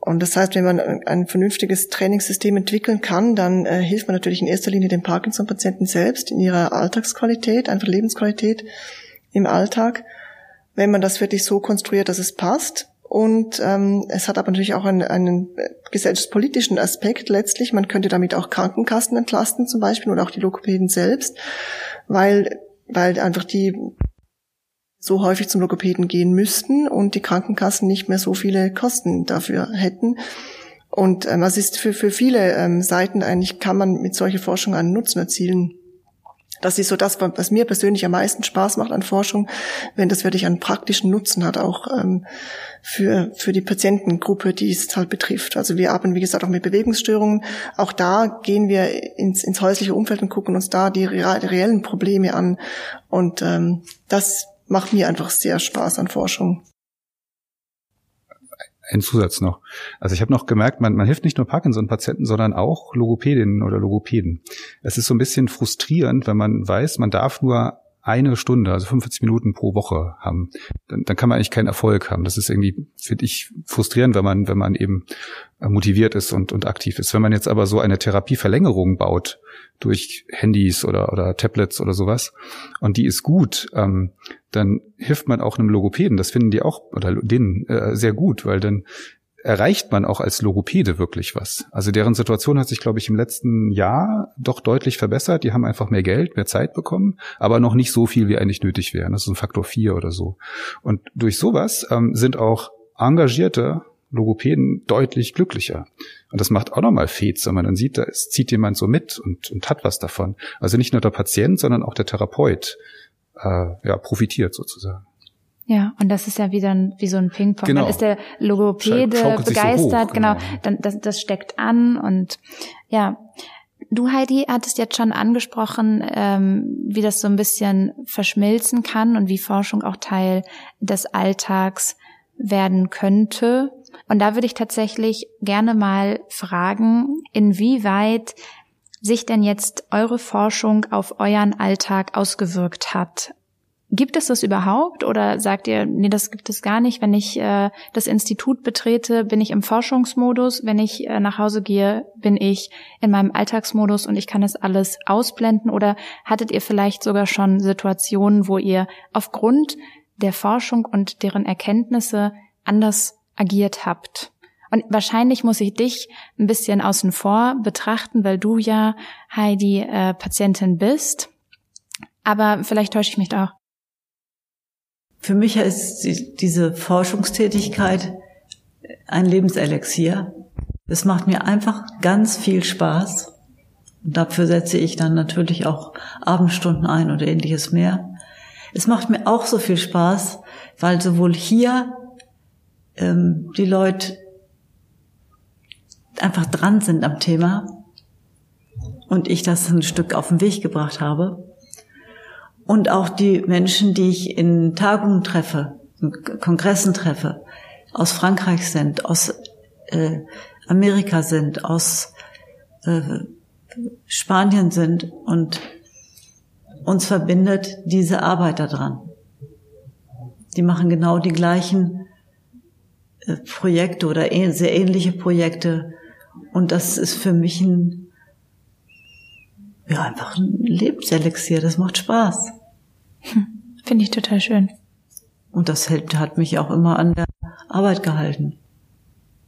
Und das heißt, wenn man ein vernünftiges Trainingssystem entwickeln kann, dann äh, hilft man natürlich in erster Linie den Parkinson-Patienten selbst in ihrer Alltagsqualität, einfach Lebensqualität im Alltag. Wenn man das wirklich so konstruiert, dass es passt, und ähm, es hat aber natürlich auch einen, einen gesellschaftspolitischen Aspekt letztlich. Man könnte damit auch Krankenkassen entlasten zum Beispiel oder auch die Logopäden selbst, weil, weil einfach die so häufig zum Logopäden gehen müssten und die Krankenkassen nicht mehr so viele Kosten dafür hätten. Und ähm, es ist für, für viele ähm, Seiten eigentlich, kann man mit solcher Forschung einen Nutzen erzielen. Das ist so das, was mir persönlich am meisten Spaß macht an Forschung, wenn das wirklich einen praktischen Nutzen hat, auch ähm, für, für die Patientengruppe, die es halt betrifft. Also wir arbeiten, wie gesagt, auch mit Bewegungsstörungen. Auch da gehen wir ins, ins häusliche Umfeld und gucken uns da die, reellen Probleme an. Und ähm, das macht mir einfach sehr Spaß an Forschung ein Zusatz noch. Also ich habe noch gemerkt, man, man hilft nicht nur Parkinson-Patienten, sondern auch Logopädinnen oder Logopäden. Es ist so ein bisschen frustrierend, wenn man weiß, man darf nur eine Stunde, also 45 Minuten pro Woche haben, dann, dann kann man eigentlich keinen Erfolg haben. Das ist irgendwie, finde ich, frustrierend, wenn man, wenn man eben motiviert ist und, und aktiv ist. Wenn man jetzt aber so eine Therapieverlängerung baut durch Handys oder, oder Tablets oder sowas und die ist gut, ähm, dann hilft man auch einem Logopäden. Das finden die auch oder denen äh, sehr gut, weil dann erreicht man auch als Logopäde wirklich was. Also deren Situation hat sich, glaube ich, im letzten Jahr doch deutlich verbessert. Die haben einfach mehr Geld, mehr Zeit bekommen, aber noch nicht so viel, wie eigentlich nötig wäre. Das ist ein Faktor vier oder so. Und durch sowas ähm, sind auch engagierte Logopäden deutlich glücklicher. Und das macht auch nochmal Fets, wenn man dann sieht, da ist, zieht jemand so mit und, und hat was davon. Also nicht nur der Patient, sondern auch der Therapeut ja, profitiert sozusagen. Ja, und das ist ja wieder ein, wie so ein Ping-Pong. Genau. Dann ist der Logopäde begeistert, so hoch, genau. genau. Dann, das, das steckt an und ja. Du, Heidi, hattest jetzt schon angesprochen, ähm, wie das so ein bisschen verschmilzen kann und wie Forschung auch Teil des Alltags werden könnte. Und da würde ich tatsächlich gerne mal fragen, inwieweit sich denn jetzt eure Forschung auf euren Alltag ausgewirkt hat. Gibt es das überhaupt oder sagt ihr, nee, das gibt es gar nicht? Wenn ich äh, das Institut betrete, bin ich im Forschungsmodus. Wenn ich äh, nach Hause gehe, bin ich in meinem Alltagsmodus und ich kann das alles ausblenden. Oder hattet ihr vielleicht sogar schon Situationen, wo ihr aufgrund der Forschung und deren Erkenntnisse anders agiert habt? Und wahrscheinlich muss ich dich ein bisschen außen vor betrachten, weil du ja, Heidi, äh, Patientin bist. Aber vielleicht täusche ich mich auch. Für mich ist diese Forschungstätigkeit ein Lebenselixier. Es macht mir einfach ganz viel Spaß. Und dafür setze ich dann natürlich auch Abendstunden ein oder ähnliches mehr. Es macht mir auch so viel Spaß, weil sowohl hier ähm, die Leute einfach dran sind am Thema und ich das ein Stück auf den Weg gebracht habe, und auch die Menschen, die ich in Tagungen treffe, in Kongressen treffe, aus Frankreich sind, aus äh, Amerika sind, aus äh, Spanien sind und uns verbindet diese Arbeit daran. Die machen genau die gleichen äh, Projekte oder sehr ähnliche Projekte und das ist für mich ein ja einfach ein Lebenselixier. Das macht Spaß. Hm, Finde ich total schön. Und das hat mich auch immer an der Arbeit gehalten.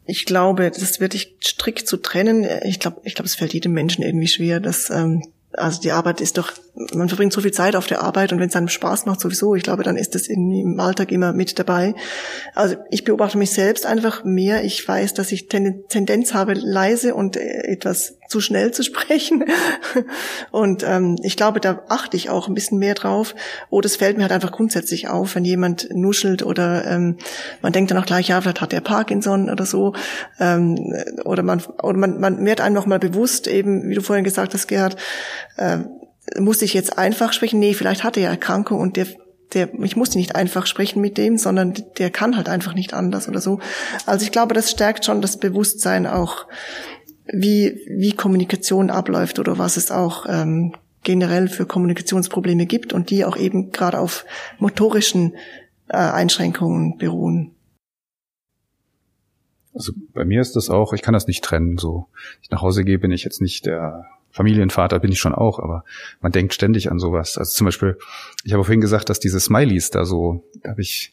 Ich glaube, das wird wirklich strikt zu trennen. Ich glaube, ich glaube, es fällt jedem Menschen irgendwie schwer, dass ähm, also die Arbeit ist doch, man verbringt so viel Zeit auf der Arbeit und wenn es einem Spaß macht sowieso, ich glaube, dann ist das im Alltag immer mit dabei. Also ich beobachte mich selbst einfach mehr. Ich weiß, dass ich Tendenz habe, leise und äh, etwas zu schnell zu sprechen. Und ähm, ich glaube, da achte ich auch ein bisschen mehr drauf. Oder es fällt mir halt einfach grundsätzlich auf, wenn jemand nuschelt oder ähm, man denkt dann auch gleich, ja, vielleicht hat er Parkinson oder so. Ähm, oder man oder man, man wird einem noch mal bewusst, eben, wie du vorhin gesagt hast, Gerhard, äh, muss ich jetzt einfach sprechen? Nee, vielleicht hat er ja Erkrankung und der der, ich musste nicht einfach sprechen mit dem, sondern der kann halt einfach nicht anders oder so. Also ich glaube, das stärkt schon das Bewusstsein auch, wie, wie Kommunikation abläuft oder was es auch ähm, generell für Kommunikationsprobleme gibt und die auch eben gerade auf motorischen äh, Einschränkungen beruhen. Also bei mir ist das auch, ich kann das nicht trennen. So, ich nach Hause gehe, bin ich jetzt nicht der Familienvater bin ich schon auch, aber man denkt ständig an sowas. Also zum Beispiel, ich habe vorhin gesagt, dass diese Smileys da so, habe ich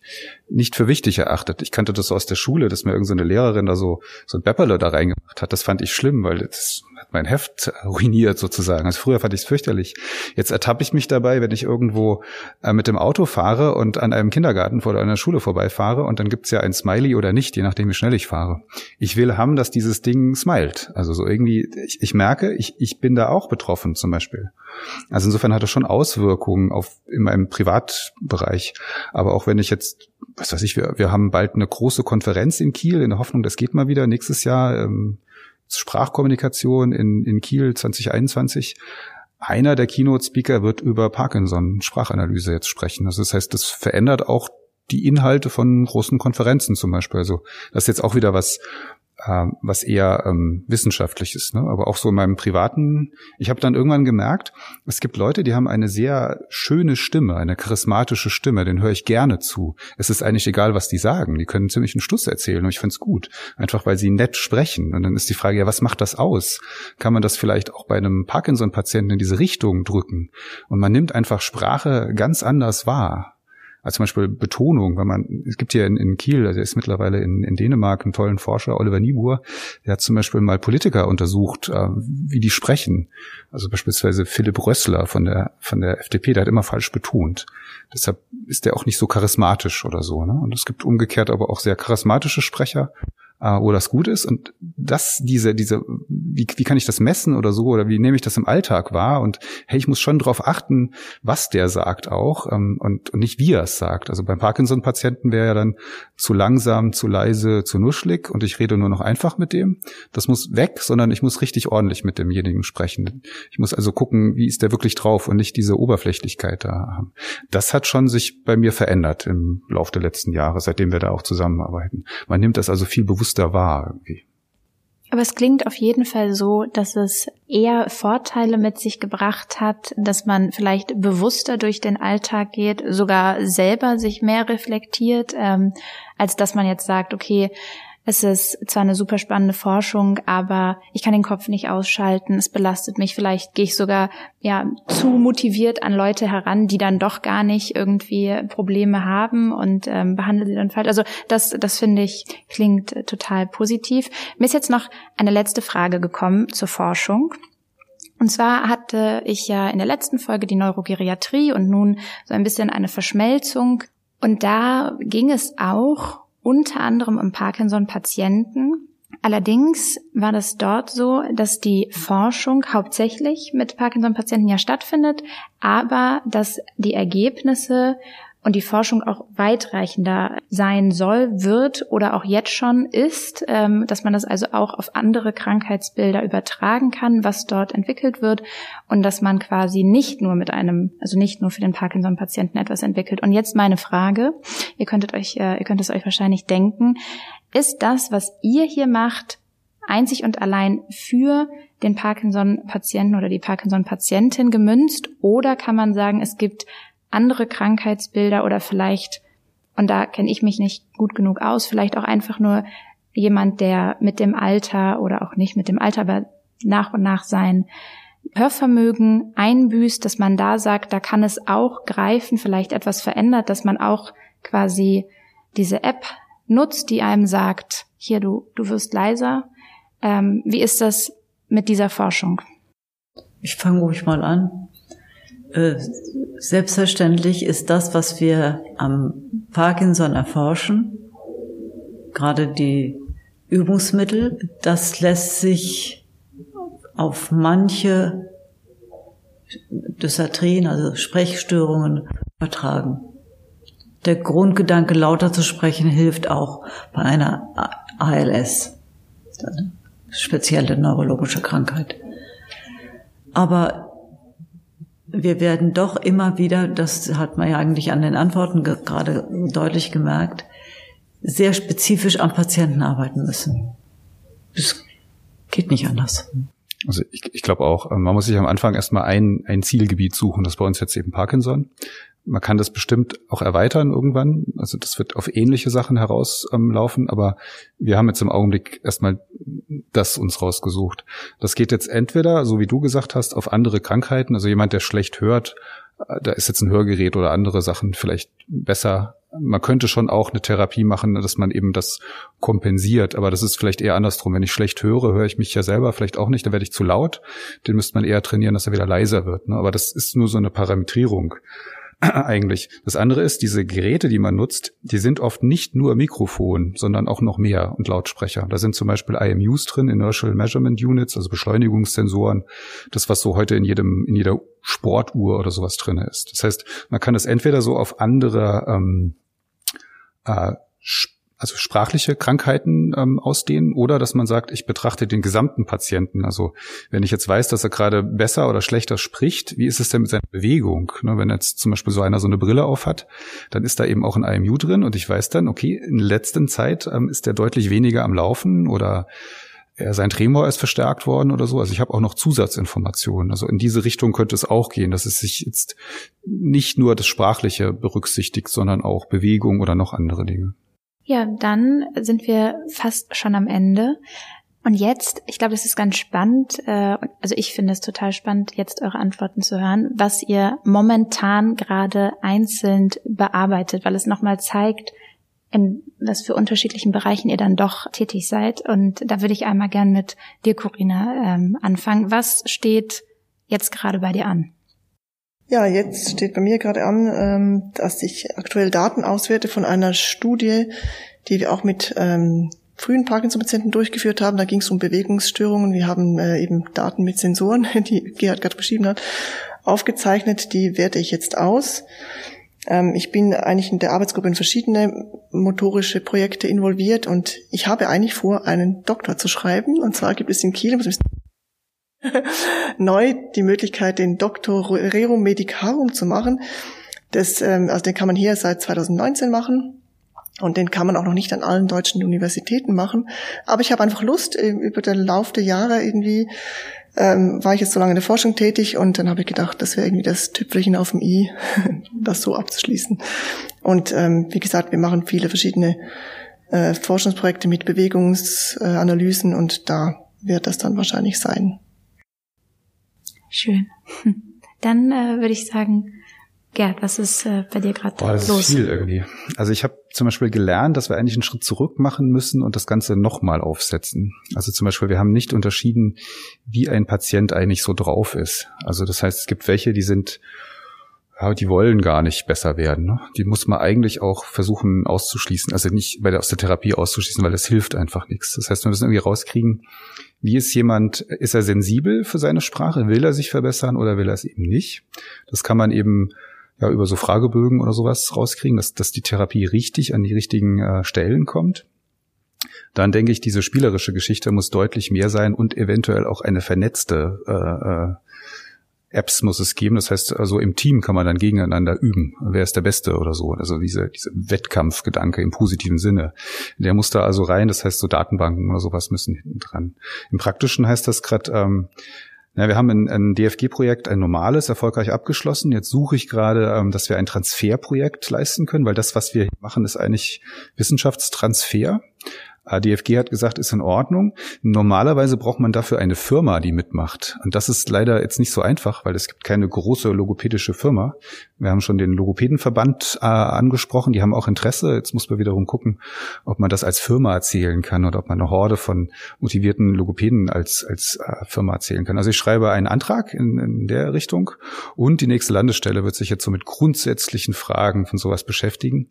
nicht für wichtig erachtet. Ich kannte das so aus der Schule, dass mir irgendeine so Lehrerin da so so ein Bepperle da reingemacht hat. Das fand ich schlimm, weil das mein Heft ruiniert sozusagen. Also früher fand ich es fürchterlich. Jetzt ertappe ich mich dabei, wenn ich irgendwo äh, mit dem Auto fahre und an einem Kindergarten oder einer Schule vorbeifahre und dann gibt's ja ein Smiley oder nicht, je nachdem wie schnell ich fahre. Ich will haben, dass dieses Ding smilet. Also so irgendwie, ich, ich merke, ich, ich bin bin da auch betroffen zum Beispiel. Also insofern hat das schon Auswirkungen auf in meinem Privatbereich. Aber auch wenn ich jetzt, was weiß ich, wir, wir haben bald eine große Konferenz in Kiel in der Hoffnung, das geht mal wieder nächstes Jahr. Ähm, Sprachkommunikation in, in Kiel 2021. Einer der Keynote-Speaker wird über Parkinson-Sprachanalyse jetzt sprechen. Also das heißt, das verändert auch die Inhalte von großen Konferenzen zum Beispiel. Also das ist jetzt auch wieder was, äh, was eher ähm, wissenschaftlich ist. Ne? Aber auch so in meinem privaten, ich habe dann irgendwann gemerkt, es gibt Leute, die haben eine sehr schöne Stimme, eine charismatische Stimme, den höre ich gerne zu. Es ist eigentlich egal, was die sagen. Die können ziemlich einen Schluss erzählen und ich finde es gut. Einfach weil sie nett sprechen. Und dann ist die Frage, ja, was macht das aus? Kann man das vielleicht auch bei einem Parkinson-Patienten in diese Richtung drücken? Und man nimmt einfach Sprache ganz anders wahr also zum Beispiel Betonung, wenn man, es gibt hier in, in Kiel, also er ist mittlerweile in, in Dänemark einen tollen Forscher, Oliver Niebuhr, der hat zum Beispiel mal Politiker untersucht, äh, wie die sprechen. Also beispielsweise Philipp Rössler von der, von der FDP, der hat immer falsch betont. Deshalb ist der auch nicht so charismatisch oder so. Ne? Und es gibt umgekehrt aber auch sehr charismatische Sprecher, äh, wo das gut ist. Und das diese diese wie, wie kann ich das messen oder so? Oder wie nehme ich das im Alltag wahr? Und hey ich muss schon darauf achten was der sagt auch ähm, und, und nicht wie er es sagt. Also beim Parkinson Patienten wäre ja dann zu langsam zu leise zu nuschlig und ich rede nur noch einfach mit dem. Das muss weg sondern ich muss richtig ordentlich mit demjenigen sprechen. Ich muss also gucken wie ist der wirklich drauf und nicht diese Oberflächlichkeit da haben. Das hat schon sich bei mir verändert im Laufe der letzten Jahre seitdem wir da auch zusammenarbeiten. Man nimmt das also viel bewusster bewusster wahr irgendwie. Aber es klingt auf jeden Fall so, dass es eher Vorteile mit sich gebracht hat, dass man vielleicht bewusster durch den Alltag geht, sogar selber sich mehr reflektiert, ähm, als dass man jetzt sagt, okay, es ist zwar eine super spannende Forschung, aber ich kann den Kopf nicht ausschalten. Es belastet mich. Vielleicht gehe ich sogar ja zu motiviert an Leute heran, die dann doch gar nicht irgendwie Probleme haben und ähm, behandle sie dann falsch. Also das, das finde ich klingt total positiv. Mir ist jetzt noch eine letzte Frage gekommen zur Forschung. Und zwar hatte ich ja in der letzten Folge die Neurogeriatrie und nun so ein bisschen eine Verschmelzung. Und da ging es auch unter anderem um Parkinson-Patienten. Allerdings war das dort so, dass die Forschung hauptsächlich mit Parkinson-Patienten ja stattfindet, aber dass die Ergebnisse und die Forschung auch weitreichender sein soll, wird oder auch jetzt schon ist, ähm, dass man das also auch auf andere Krankheitsbilder übertragen kann, was dort entwickelt wird und dass man quasi nicht nur mit einem, also nicht nur für den Parkinson-Patienten etwas entwickelt. Und jetzt meine Frage, ihr könntet euch, äh, ihr könnt es euch wahrscheinlich denken, ist das, was ihr hier macht, einzig und allein für den Parkinson-Patienten oder die Parkinson-Patientin gemünzt? Oder kann man sagen, es gibt andere Krankheitsbilder oder vielleicht, und da kenne ich mich nicht gut genug aus, vielleicht auch einfach nur jemand, der mit dem Alter oder auch nicht mit dem Alter, aber nach und nach sein Hörvermögen einbüßt, dass man da sagt, da kann es auch greifen, vielleicht etwas verändert, dass man auch quasi diese App nutzt, die einem sagt, hier du, du wirst leiser. Ähm, wie ist das mit dieser Forschung? Ich fange ruhig mal an. Äh, selbstverständlich ist das, was wir am Parkinson erforschen, gerade die Übungsmittel, das lässt sich auf manche Dysatrien, also Sprechstörungen, übertragen. Der Grundgedanke, lauter zu sprechen, hilft auch bei einer ALS, eine spezielle neurologische Krankheit. Aber wir werden doch immer wieder, das hat man ja eigentlich an den Antworten gerade deutlich gemerkt, sehr spezifisch am Patienten arbeiten müssen. Das geht nicht anders. Also ich, ich glaube auch, man muss sich am Anfang erstmal ein, ein Zielgebiet suchen. Das ist bei uns jetzt eben Parkinson. Man kann das bestimmt auch erweitern irgendwann. Also das wird auf ähnliche Sachen herauslaufen, ähm, aber wir haben jetzt im Augenblick erstmal das uns rausgesucht. Das geht jetzt entweder, so wie du gesagt hast, auf andere Krankheiten. Also jemand, der schlecht hört, äh, da ist jetzt ein Hörgerät oder andere Sachen vielleicht besser. Man könnte schon auch eine Therapie machen, dass man eben das kompensiert, aber das ist vielleicht eher andersrum. Wenn ich schlecht höre, höre ich mich ja selber vielleicht auch nicht, dann werde ich zu laut. Den müsste man eher trainieren, dass er wieder leiser wird. Ne? Aber das ist nur so eine Parametrierung. eigentlich. Das andere ist, diese Geräte, die man nutzt, die sind oft nicht nur Mikrofon, sondern auch noch mehr und Lautsprecher. Da sind zum Beispiel IMUs drin, Inertial Measurement Units, also Beschleunigungssensoren. Das, was so heute in jedem, in jeder Sportuhr oder sowas drin ist. Das heißt, man kann das entweder so auf andere ähm, äh, also sprachliche Krankheiten ähm, ausdehnen oder dass man sagt, ich betrachte den gesamten Patienten. Also wenn ich jetzt weiß, dass er gerade besser oder schlechter spricht, wie ist es denn mit seiner Bewegung? Ne, wenn jetzt zum Beispiel so einer so eine Brille auf hat, dann ist da eben auch ein IMU drin und ich weiß dann, okay, in letzter Zeit ähm, ist er deutlich weniger am Laufen oder er, sein Tremor ist verstärkt worden oder so. Also ich habe auch noch Zusatzinformationen. Also in diese Richtung könnte es auch gehen, dass es sich jetzt nicht nur das Sprachliche berücksichtigt, sondern auch Bewegung oder noch andere Dinge. Ja, dann sind wir fast schon am Ende. Und jetzt, ich glaube, das ist ganz spannend, äh, also ich finde es total spannend, jetzt eure Antworten zu hören, was ihr momentan gerade einzeln bearbeitet, weil es nochmal zeigt, in was für unterschiedlichen Bereichen ihr dann doch tätig seid. Und da würde ich einmal gern mit dir, Corinna, ähm, anfangen. Was steht jetzt gerade bei dir an? Ja, jetzt steht bei mir gerade an, ähm, dass ich aktuell Daten auswerte von einer Studie, die wir auch mit ähm, frühen Parkinson-Patienten durchgeführt haben. Da ging es um Bewegungsstörungen. Wir haben äh, eben Daten mit Sensoren, die Gerhard gerade beschrieben hat, aufgezeichnet. Die werte ich jetzt aus. Ähm, ich bin eigentlich in der Arbeitsgruppe in verschiedene motorische Projekte involviert und ich habe eigentlich vor, einen Doktor zu schreiben. Und zwar gibt es in Kiel, neu die Möglichkeit, den Doktor Rerum Medicarum zu machen. Das, ähm, also den kann man hier seit 2019 machen. Und den kann man auch noch nicht an allen deutschen Universitäten machen. Aber ich habe einfach Lust, äh, über den Lauf der Jahre irgendwie ähm, war ich jetzt so lange in der Forschung tätig und dann habe ich gedacht, das wäre irgendwie das Tüpfelchen auf dem i, das so abzuschließen. Und ähm, wie gesagt, wir machen viele verschiedene äh, Forschungsprojekte mit Bewegungsanalysen äh, und da wird das dann wahrscheinlich sein. Schön. Dann äh, würde ich sagen, Gerd, was ist äh, bei dir gerade los? Das ist viel irgendwie. Also ich habe zum Beispiel gelernt, dass wir eigentlich einen Schritt zurück machen müssen und das Ganze nochmal aufsetzen. Also zum Beispiel, wir haben nicht unterschieden, wie ein Patient eigentlich so drauf ist. Also das heißt, es gibt welche, die sind ja, die wollen gar nicht besser werden. Ne? Die muss man eigentlich auch versuchen auszuschließen. Also nicht der, aus der Therapie auszuschließen, weil das hilft einfach nichts. Das heißt, wir müssen irgendwie rauskriegen, wie ist jemand, ist er sensibel für seine Sprache? Will er sich verbessern oder will er es eben nicht? Das kann man eben ja über so Fragebögen oder sowas rauskriegen, dass, dass die Therapie richtig an die richtigen äh, Stellen kommt. Dann denke ich, diese spielerische Geschichte muss deutlich mehr sein und eventuell auch eine vernetzte äh, äh, Apps muss es geben. Das heißt, also im Team kann man dann gegeneinander üben. Wer ist der Beste oder so? Also diese, diese Wettkampfgedanke im positiven Sinne. Der muss da also rein. Das heißt, so Datenbanken oder sowas müssen hinten dran. Im Praktischen heißt das gerade, ähm, ja, wir haben ein, ein DFG-Projekt, ein normales, erfolgreich abgeschlossen. Jetzt suche ich gerade, ähm, dass wir ein Transferprojekt leisten können, weil das, was wir machen, ist eigentlich Wissenschaftstransfer. DFG hat gesagt, ist in Ordnung. Normalerweise braucht man dafür eine Firma, die mitmacht. Und das ist leider jetzt nicht so einfach, weil es gibt keine große logopädische Firma. Wir haben schon den Logopädenverband äh, angesprochen, die haben auch Interesse. Jetzt muss man wiederum gucken, ob man das als Firma erzählen kann oder ob man eine Horde von motivierten Logopäden als, als äh, Firma erzählen kann. Also ich schreibe einen Antrag in, in der Richtung und die nächste Landesstelle wird sich jetzt so mit grundsätzlichen Fragen von sowas beschäftigen.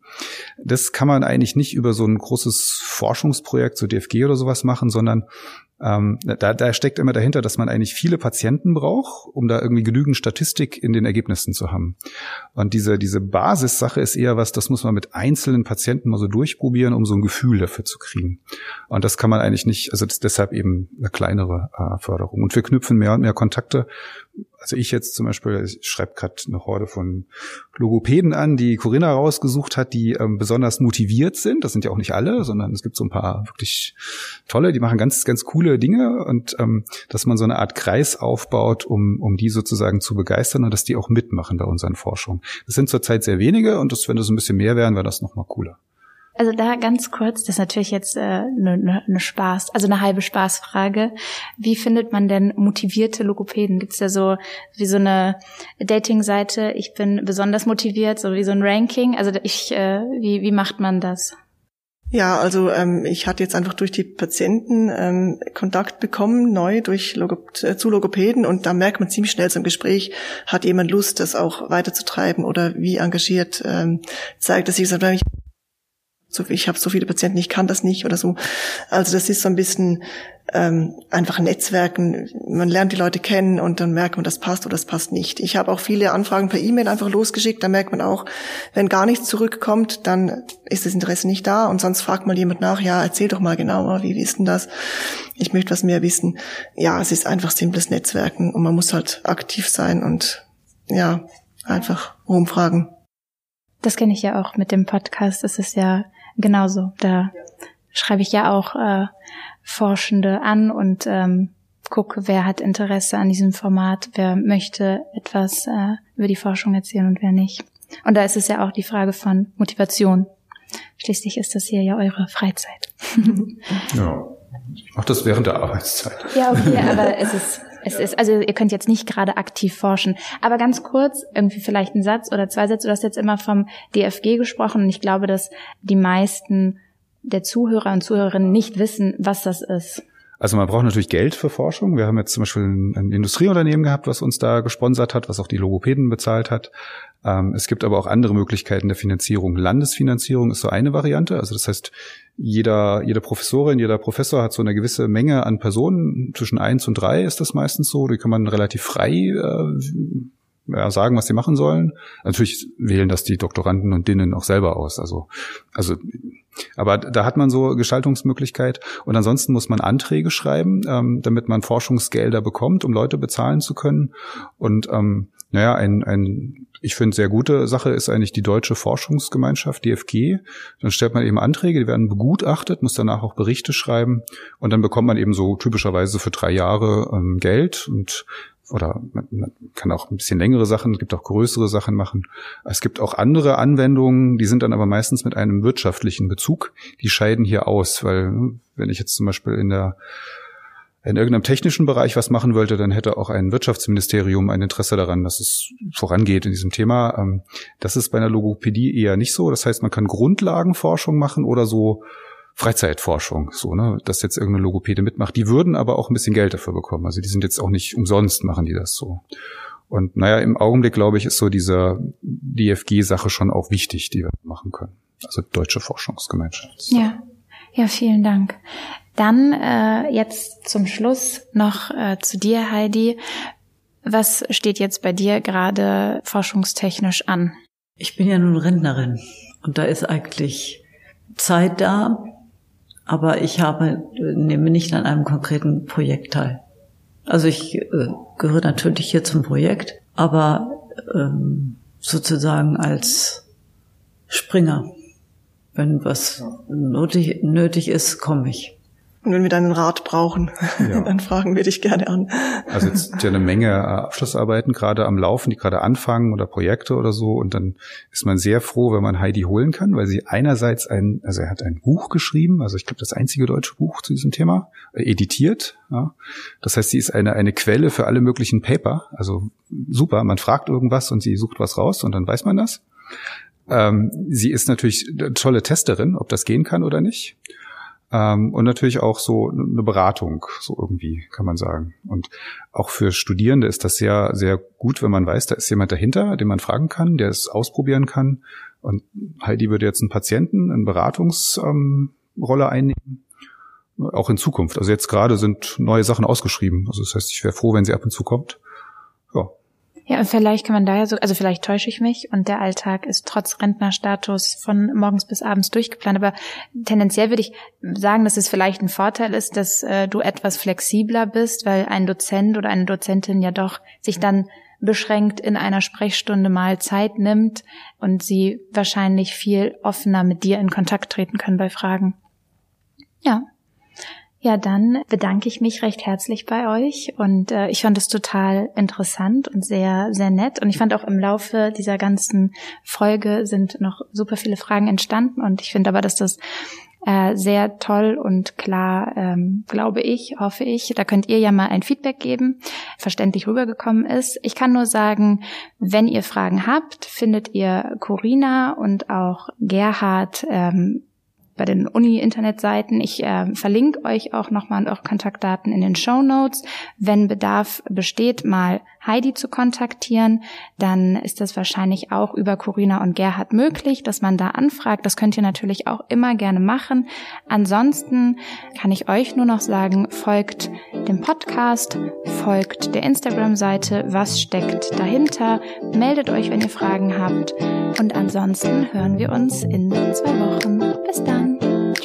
Das kann man eigentlich nicht über so ein großes Forschungsprojekt, so DFG oder sowas machen, sondern ähm, da, da steckt immer dahinter, dass man eigentlich viele Patienten braucht, um da irgendwie genügend Statistik in den Ergebnissen zu haben. Und diese, diese Basissache ist eher was, das muss man mit einzelnen Patienten mal so durchprobieren, um so ein Gefühl dafür zu kriegen. Und das kann man eigentlich nicht, also deshalb eben eine kleinere äh, Förderung. Und wir knüpfen mehr und mehr Kontakte also ich jetzt zum Beispiel, ich schreibe gerade eine Horde von Logopäden an, die Corinna rausgesucht hat, die ähm, besonders motiviert sind. Das sind ja auch nicht alle, sondern es gibt so ein paar wirklich tolle, die machen ganz, ganz coole Dinge und ähm, dass man so eine Art Kreis aufbaut, um, um die sozusagen zu begeistern und dass die auch mitmachen bei unseren Forschungen. Das sind zurzeit sehr wenige und das, wenn das ein bisschen mehr wären, wäre das noch mal cooler. Also da ganz kurz, das ist natürlich jetzt eine äh, ne, ne, ne Spaß, also eine halbe Spaßfrage. Wie findet man denn motivierte Logopäden? Gibt's da so wie so eine Dating-Seite? Ich bin besonders motiviert, so wie so ein Ranking. Also ich, äh, wie wie macht man das? Ja, also ähm, ich hatte jetzt einfach durch die Patienten ähm, Kontakt bekommen, neu durch Logop äh, zu Logopäden und da merkt man ziemlich schnell zum Gespräch, hat jemand Lust, das auch weiterzutreiben oder wie engagiert ähm, zeigt, gesagt haben, ich so, ich habe so viele Patienten, ich kann das nicht oder so. Also das ist so ein bisschen ähm, einfach Netzwerken. Man lernt die Leute kennen und dann merkt man, das passt oder das passt nicht. Ich habe auch viele Anfragen per E-Mail einfach losgeschickt. Da merkt man auch, wenn gar nichts zurückkommt, dann ist das Interesse nicht da und sonst fragt mal jemand nach, ja, erzähl doch mal genauer, wie wissen das? Ich möchte was mehr wissen. Ja, es ist einfach simples Netzwerken und man muss halt aktiv sein und ja, einfach rumfragen. Das kenne ich ja auch mit dem Podcast. Es ist ja genauso. Da schreibe ich ja auch äh, Forschende an und ähm, gucke, wer hat Interesse an diesem Format, wer möchte etwas äh, über die Forschung erzählen und wer nicht. Und da ist es ja auch die Frage von Motivation. Schließlich ist das hier ja eure Freizeit. ja. Ich mache das während der Arbeitszeit. Ja, okay, aber es ist, es ist, also ihr könnt jetzt nicht gerade aktiv forschen. Aber ganz kurz, irgendwie vielleicht ein Satz oder zwei Sätze. Du hast jetzt immer vom DFG gesprochen und ich glaube, dass die meisten der Zuhörer und Zuhörerinnen nicht wissen, was das ist. Also man braucht natürlich Geld für Forschung. Wir haben jetzt zum Beispiel ein Industrieunternehmen gehabt, was uns da gesponsert hat, was auch die Logopäden bezahlt hat. Ähm, es gibt aber auch andere Möglichkeiten der Finanzierung. Landesfinanzierung ist so eine Variante. Also das heißt, jeder, jede Professorin, jeder Professor hat so eine gewisse Menge an Personen. Zwischen eins und drei ist das meistens so. Die kann man relativ frei äh, ja, sagen, was sie machen sollen. Natürlich wählen das die Doktoranden und Dinnen auch selber aus. Also, also, aber da hat man so Gestaltungsmöglichkeit. Und ansonsten muss man Anträge schreiben, ähm, damit man Forschungsgelder bekommt, um Leute bezahlen zu können. Und ähm, naja, ein, ein ich finde, sehr gute Sache ist eigentlich die Deutsche Forschungsgemeinschaft, DFG. Dann stellt man eben Anträge, die werden begutachtet, muss danach auch Berichte schreiben und dann bekommt man eben so typischerweise für drei Jahre ähm, Geld und oder man, man kann auch ein bisschen längere Sachen, es gibt auch größere Sachen machen. Es gibt auch andere Anwendungen, die sind dann aber meistens mit einem wirtschaftlichen Bezug. Die scheiden hier aus, weil wenn ich jetzt zum Beispiel in der in irgendeinem technischen Bereich was machen wollte, dann hätte auch ein Wirtschaftsministerium ein Interesse daran, dass es vorangeht in diesem Thema. Ähm, das ist bei einer Logopädie eher nicht so. Das heißt, man kann Grundlagenforschung machen oder so Freizeitforschung, so, ne, dass jetzt irgendeine Logopäde mitmacht. Die würden aber auch ein bisschen Geld dafür bekommen. Also die sind jetzt auch nicht umsonst, machen die das so. Und naja, im Augenblick, glaube ich, ist so diese DFG-Sache schon auch wichtig, die wir machen können. Also Deutsche Forschungsgemeinschaft. Ja, ja, vielen Dank. Dann äh, jetzt zum Schluss noch äh, zu dir, Heidi. Was steht jetzt bei dir gerade forschungstechnisch an? Ich bin ja nun Rentnerin und da ist eigentlich Zeit da, aber ich habe, nehme nicht an einem konkreten Projekt teil. Also ich äh, gehöre natürlich hier zum Projekt, aber ähm, sozusagen als Springer. Wenn was nötig, nötig ist, komme ich. Und wenn wir deinen Rat brauchen, ja. dann fragen wir dich gerne an. Also jetzt sind ja eine Menge äh, Abschlussarbeiten gerade am Laufen, die gerade anfangen oder Projekte oder so. Und dann ist man sehr froh, wenn man Heidi holen kann, weil sie einerseits ein, also er hat ein Buch geschrieben, also ich glaube das einzige deutsche Buch zu diesem Thema, äh, editiert. Ja. Das heißt, sie ist eine, eine Quelle für alle möglichen Paper. Also super, man fragt irgendwas und sie sucht was raus und dann weiß man das. Ähm, sie ist natürlich eine tolle Testerin, ob das gehen kann oder nicht. Ähm, und natürlich auch so eine Beratung, so irgendwie, kann man sagen. Und auch für Studierende ist das sehr, sehr gut, wenn man weiß, da ist jemand dahinter, den man fragen kann, der es ausprobieren kann. Und Heidi würde jetzt einen Patienten eine Beratungsrolle ähm, einnehmen. Auch in Zukunft. Also jetzt gerade sind neue Sachen ausgeschrieben. Also das heißt, ich wäre froh, wenn sie ab und zu kommt. Ja, vielleicht kann man da ja so, also vielleicht täusche ich mich und der Alltag ist trotz Rentnerstatus von morgens bis abends durchgeplant. Aber tendenziell würde ich sagen, dass es vielleicht ein Vorteil ist, dass äh, du etwas flexibler bist, weil ein Dozent oder eine Dozentin ja doch sich dann beschränkt in einer Sprechstunde mal Zeit nimmt und sie wahrscheinlich viel offener mit dir in Kontakt treten können bei Fragen. Ja. Ja, dann bedanke ich mich recht herzlich bei euch und äh, ich fand es total interessant und sehr, sehr nett. Und ich fand auch im Laufe dieser ganzen Folge sind noch super viele Fragen entstanden und ich finde aber, dass das äh, sehr toll und klar, ähm, glaube ich, hoffe ich. Da könnt ihr ja mal ein Feedback geben, verständlich rübergekommen ist. Ich kann nur sagen, wenn ihr Fragen habt, findet ihr Corina und auch Gerhard ähm, bei den Uni-Internetseiten. Ich äh, verlinke euch auch nochmal eure Kontaktdaten in den Show Notes. Wenn Bedarf besteht, mal Heidi zu kontaktieren, dann ist das wahrscheinlich auch über Corinna und Gerhard möglich, dass man da anfragt. Das könnt ihr natürlich auch immer gerne machen. Ansonsten kann ich euch nur noch sagen, folgt dem Podcast, folgt der Instagram-Seite, was steckt dahinter, meldet euch, wenn ihr Fragen habt und ansonsten hören wir uns in zwei Wochen.